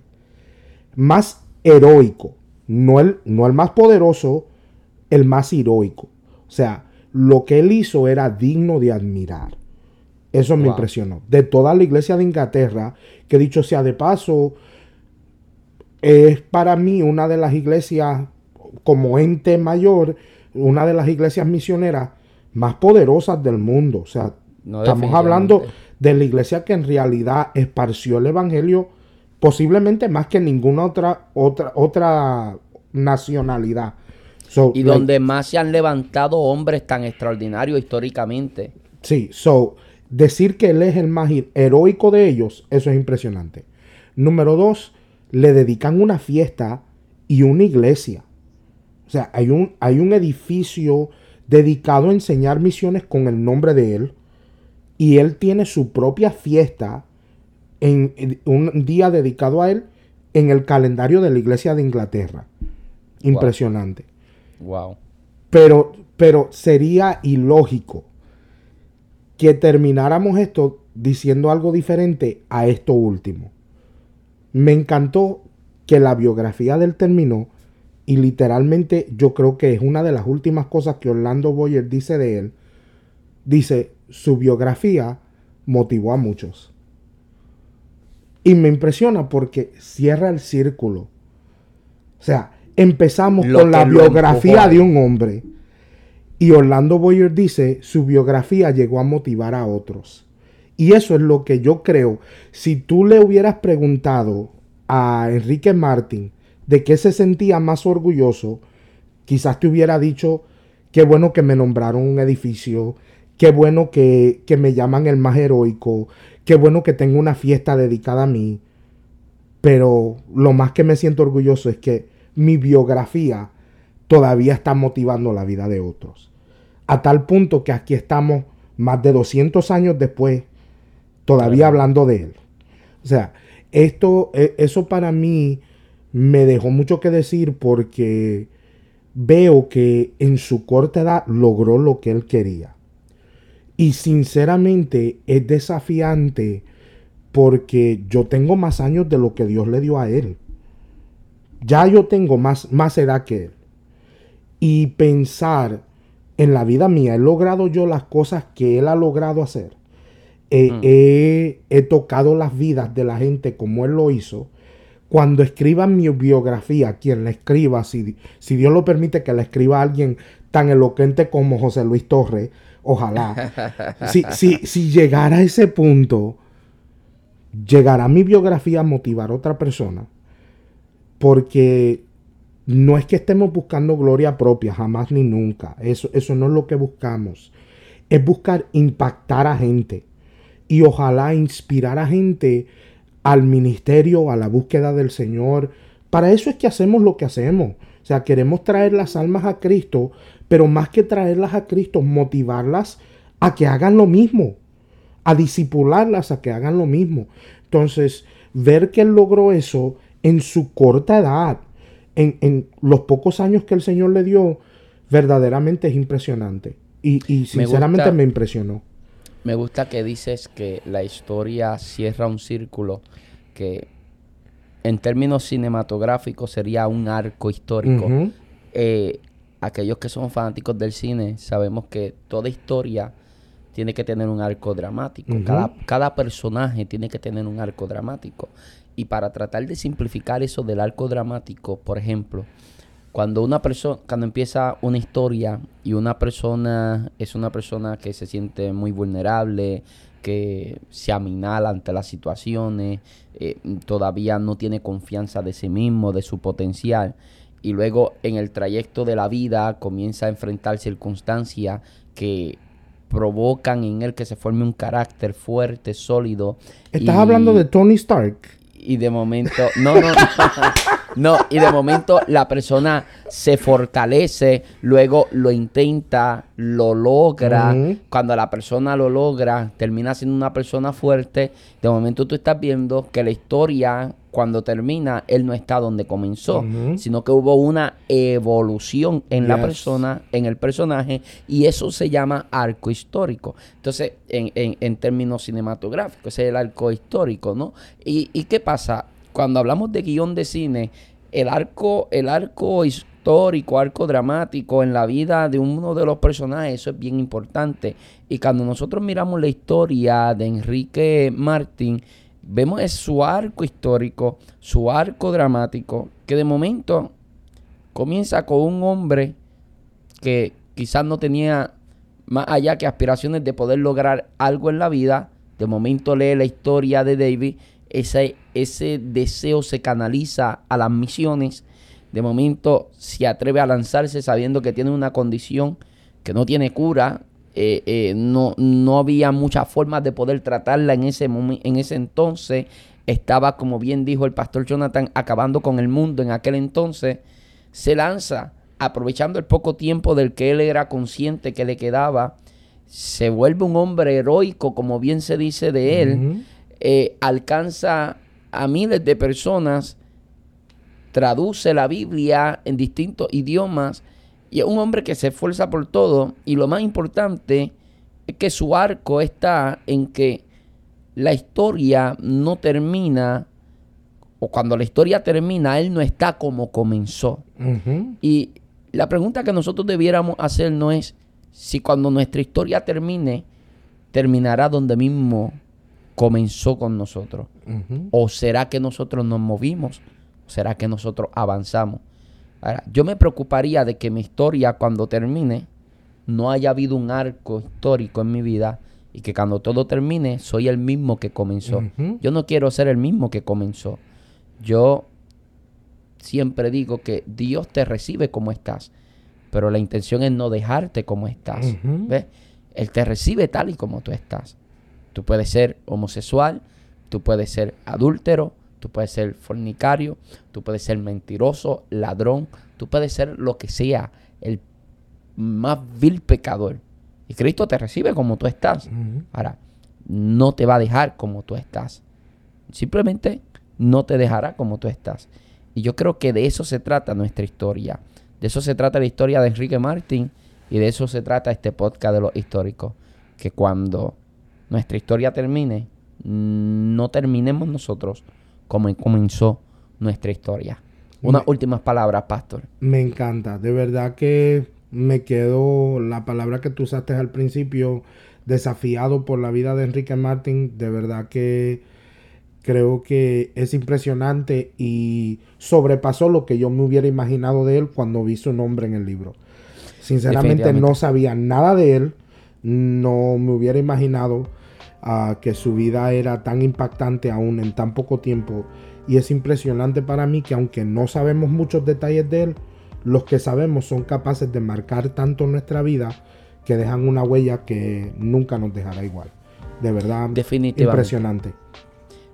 Más heroico, no el, no el más poderoso, el más heroico. O sea, lo que él hizo era digno de admirar. Eso me impresionó. De toda la iglesia de Inglaterra, que dicho sea de paso, es para mí una de las iglesias, como ente mayor, una de las iglesias misioneras más poderosas del mundo. O sea, estamos hablando de la iglesia que en realidad esparció el evangelio posiblemente más que ninguna otra otra otra nacionalidad. y donde más se han levantado hombres tan extraordinarios históricamente. Sí, so decir que él es el más heroico de ellos, eso es impresionante. Número dos, le dedican una fiesta y una iglesia. O sea, hay un, hay un edificio dedicado a enseñar misiones con el nombre de él. Y él tiene su propia fiesta en, un día dedicado a él en el calendario de la iglesia de Inglaterra. Impresionante. Wow. Pero, pero sería ilógico que termináramos esto diciendo algo diferente a esto último. Me encantó que la biografía del terminó y literalmente yo creo que es una de las últimas cosas que Orlando Boyer dice de él. Dice, su biografía motivó a muchos. Y me impresiona porque cierra el círculo. O sea, empezamos con la biografía de un hombre. Y Orlando Boyer dice, su biografía llegó a motivar a otros. Y eso es lo que yo creo. Si tú le hubieras preguntado a Enrique Martín de qué se sentía más orgulloso, quizás te hubiera dicho, qué bueno que me nombraron un edificio, qué bueno que, que me llaman el más heroico, qué bueno que tengo una fiesta dedicada a mí, pero lo más que me siento orgulloso es que mi biografía todavía está motivando la vida de otros. A tal punto que aquí estamos más de 200 años después, todavía hablando de él. O sea, esto, e, eso para mí me dejó mucho que decir porque veo que en su corta edad logró lo que él quería. Y sinceramente es desafiante porque yo tengo más años de lo que Dios le dio a él. Ya yo tengo más, más edad que él. Y pensar en la vida mía, he logrado yo las cosas que él ha logrado hacer. Mm. he, tocado las vidas de la gente como él lo hizo. Cuando escriba mi biografía, quien la escriba, si, si Dios lo permite que la escriba alguien tan elocuente como José Luis Torres, ojalá. si, si, si llegara a ese punto, llegará mi biografía a motivar a otra persona. Porque no es que estemos buscando gloria propia, jamás ni nunca. Eso, eso no es lo que buscamos. Es buscar impactar a gente y ojalá inspirar a gente al ministerio, a la búsqueda del Señor. Para eso es que hacemos lo que hacemos. O sea, queremos traer las almas a Cristo, pero más que traerlas a Cristo, motivarlas a que hagan lo mismo, a disipularlas a que hagan lo mismo. Entonces, ver que él logró eso en su corta edad, en, los pocos años que el Señor le dio, verdaderamente es impresionante. Y, sinceramente me impresionó. Me gusta que dices que la historia cierra un círculo que en términos cinematográficos sería un arco histórico. Eh, aquellos que son fanáticos del cine sabemos que toda historia tiene que tener un arco dramático. cada, cada personaje tiene que tener un arco dramático. Y para tratar de simplificar eso del arco dramático, por ejemplo, cuando una persona, cuando empieza una historia y una persona es una persona que se siente muy vulnerable, que se aminala ante las situaciones, eh, todavía no tiene confianza de sí mismo, de su potencial, y luego en el trayecto de la vida comienza a enfrentar circunstancias que provocan en él que se forme un carácter fuerte, sólido. ¿Estás hablando de Tony Stark? Y de momento, no, no, no. No, y de momento la persona se fortalece, luego lo intenta, lo logra. Cuando la persona lo logra, termina siendo una persona fuerte. De momento tú estás viendo que la historia, cuando termina, él no está donde comenzó, sino que hubo una evolución en la persona, en el personaje, y eso se llama arco histórico. Entonces, en, en, términos cinematográficos, ese es el arco histórico, ¿no? ¿Y, y qué pasa? Cuando hablamos de guion de cine, el arco, el arco histórico, arco dramático en la vida de uno de los personajes, eso es bien importante. Y cuando nosotros miramos la historia de Enrique Martín, vemos su arco histórico, su arco dramático, que de momento comienza con un hombre que quizás no tenía más allá que aspiraciones de poder lograr algo en la vida. De momento lee la historia de David ese, ese deseo se canaliza a las misiones. De momento se atreve a lanzarse sabiendo que tiene una condición que no tiene cura. Eh, eh, no, no había muchas formas de poder tratarla en ese, en ese entonces. Estaba, como bien dijo el pastor Jonathan, acabando con el mundo en aquel entonces. Se lanza, aprovechando el poco tiempo del que él era consciente que le quedaba. Se vuelve un hombre heroico, como bien se dice de él. Eh, alcanza a miles de personas, traduce la Biblia en distintos idiomas y es un hombre que se esfuerza por todo y lo más importante es que su arco está en que la historia no termina o cuando la historia termina, él no está como comenzó. Y la pregunta que nosotros debiéramos hacer no es si cuando nuestra historia termine, terminará donde mismo comenzó con nosotros? ¿O será que nosotros nos movimos? ¿Será que nosotros avanzamos? Ahora, yo me preocuparía de que mi historia cuando termine no haya habido un arco histórico en mi vida y que cuando todo termine soy el mismo que comenzó. Yo no quiero ser el mismo que comenzó. Yo siempre digo que Dios te recibe como estás, pero la intención es no dejarte como estás. Él te recibe tal y como tú estás Tú puedes ser homosexual, tú puedes ser adúltero, tú puedes ser fornicario, tú puedes ser mentiroso, ladrón, tú puedes ser lo que sea, el más vil pecador. Y Cristo te recibe como tú estás. Ahora, no te va a dejar como tú estás. Simplemente no te dejará como tú estás. Y yo creo que de eso se trata nuestra historia. De eso se trata la historia de Enrique Martín y de eso se trata este podcast de los históricos. Que cuando nuestra historia termine, no terminemos nosotros como comenzó nuestra historia. Unas últimas palabras, Pastor. Me encanta. De verdad que me quedó la palabra que tú usaste al principio, desafiado por la vida de Enrique Martín. De verdad que creo que es impresionante y sobrepasó lo que yo me hubiera imaginado de él cuando vi su nombre en el libro. Sinceramente no sabía nada de él, no me hubiera imaginado ah, que su vida era tan impactante aún en tan poco tiempo y es impresionante para mí que aunque no sabemos muchos detalles de él, los que sabemos son capaces de marcar tanto nuestra vida que dejan una huella que nunca nos dejará igual. De verdad, impresionante.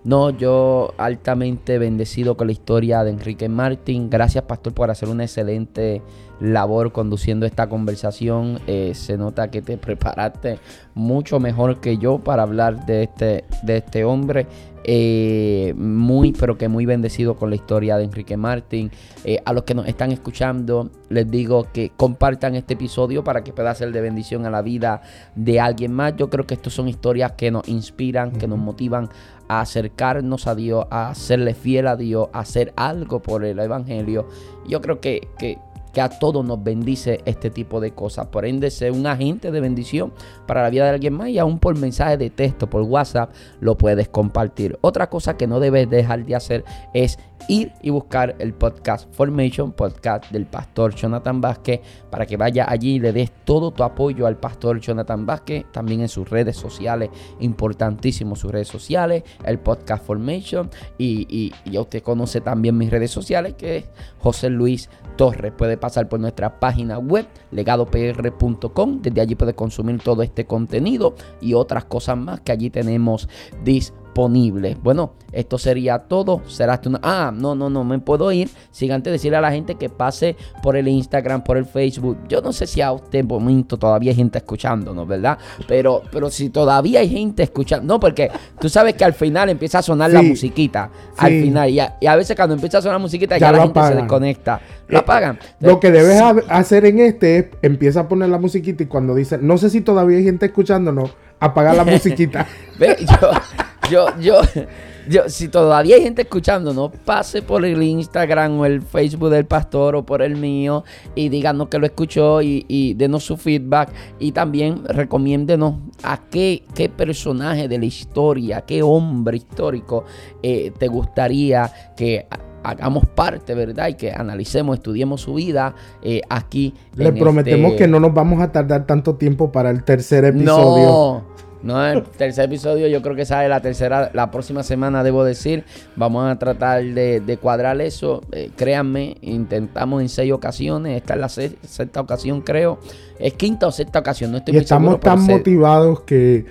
No, yo altamente bendecido con la historia de Enrique Martín. Gracias, Pastor, por hacer una excelente labor conduciendo esta conversación. Eh, se nota que te preparaste mucho mejor que yo para hablar de este, de este hombre. Eh, muy, pero que muy bendecido con la historia de Enrique Martín. Eh, a los que nos están escuchando, les digo que compartan este episodio para que pueda ser de bendición a la vida de alguien más. Yo creo que estas son historias que nos inspiran, que nos motivan a acercarnos a Dios, a serle fiel a Dios, a hacer algo por el Evangelio. Yo creo que, que, que a todos nos bendice este tipo de cosas. Por ende, ser un agente de bendición para la vida de alguien más y aún por mensaje de texto, por WhatsApp, lo puedes compartir. Otra cosa que no debes dejar de hacer es ir y buscar el podcast Formation, podcast del pastor Jonathan Vázquez, para que vaya allí y le des todo tu apoyo al pastor Jonathan Vázquez, también en sus redes sociales, importantísimo sus redes sociales, el podcast Formation, y, y, ya usted conoce también mis redes sociales, que es José Luis Torres. Puede pasar por nuestra página web, legadopr.com, desde allí puede consumir todo este contenido y otras cosas más que allí tenemos disponibles bueno, esto sería todo. Será hasta una. Ah, no, no, no me puedo ir sin antes decirle a la gente que pase por el Instagram, por el Facebook. Yo no sé si a usted momento todavía hay gente escuchándonos, ¿verdad? Pero, pero si todavía hay gente escuchando. No, porque tú sabes que al final empieza a sonar la musiquita. Al final. Y a, veces cuando empieza a sonar la musiquita ya, la gente se desconecta. Eh, apagan. lo que debes hacer en este es empieza a poner la musiquita y cuando dice, no sé si todavía hay gente escuchándonos, apaga la musiquita. Ve, yo, yo, yo, yo, si todavía hay gente escuchando, no pase por el Instagram o el Facebook del pastor o por el mío y díganos que lo escuchó y, denos su feedback y también recomiéndenos a qué, qué personaje de la historia, qué hombre histórico eh, te gustaría que hagamos parte, ¿verdad? Y que analicemos, estudiemos su vida eh, aquí. Le prometemos este que no nos vamos a tardar tanto tiempo para el tercer episodio. No. No, el tercer episodio yo creo que sale la tercera, la próxima semana debo decir. Vamos a tratar de, cuadrar eso. Eh, créanme, intentamos en seis ocasiones. Esta es la sexta ocasión creo. Es quinta o sexta ocasión, no estoy y estamos tan motivados que,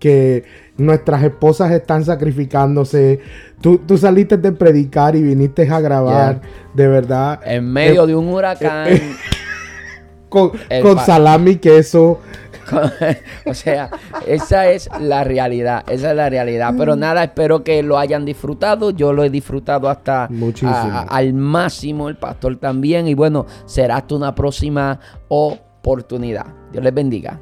que nuestras esposas están sacrificándose. Tú, tú, saliste de predicar y viniste a grabar, de verdad. En medio eh, de un huracán. Eh, con, con salami, queso. o sea, esa es la realidad, esa es la realidad. Pero mm. nada, espero que lo hayan disfrutado. Yo lo he disfrutado hasta al máximo, el pastor también. Y bueno, será hasta una próxima oportunidad. Dios les bendiga.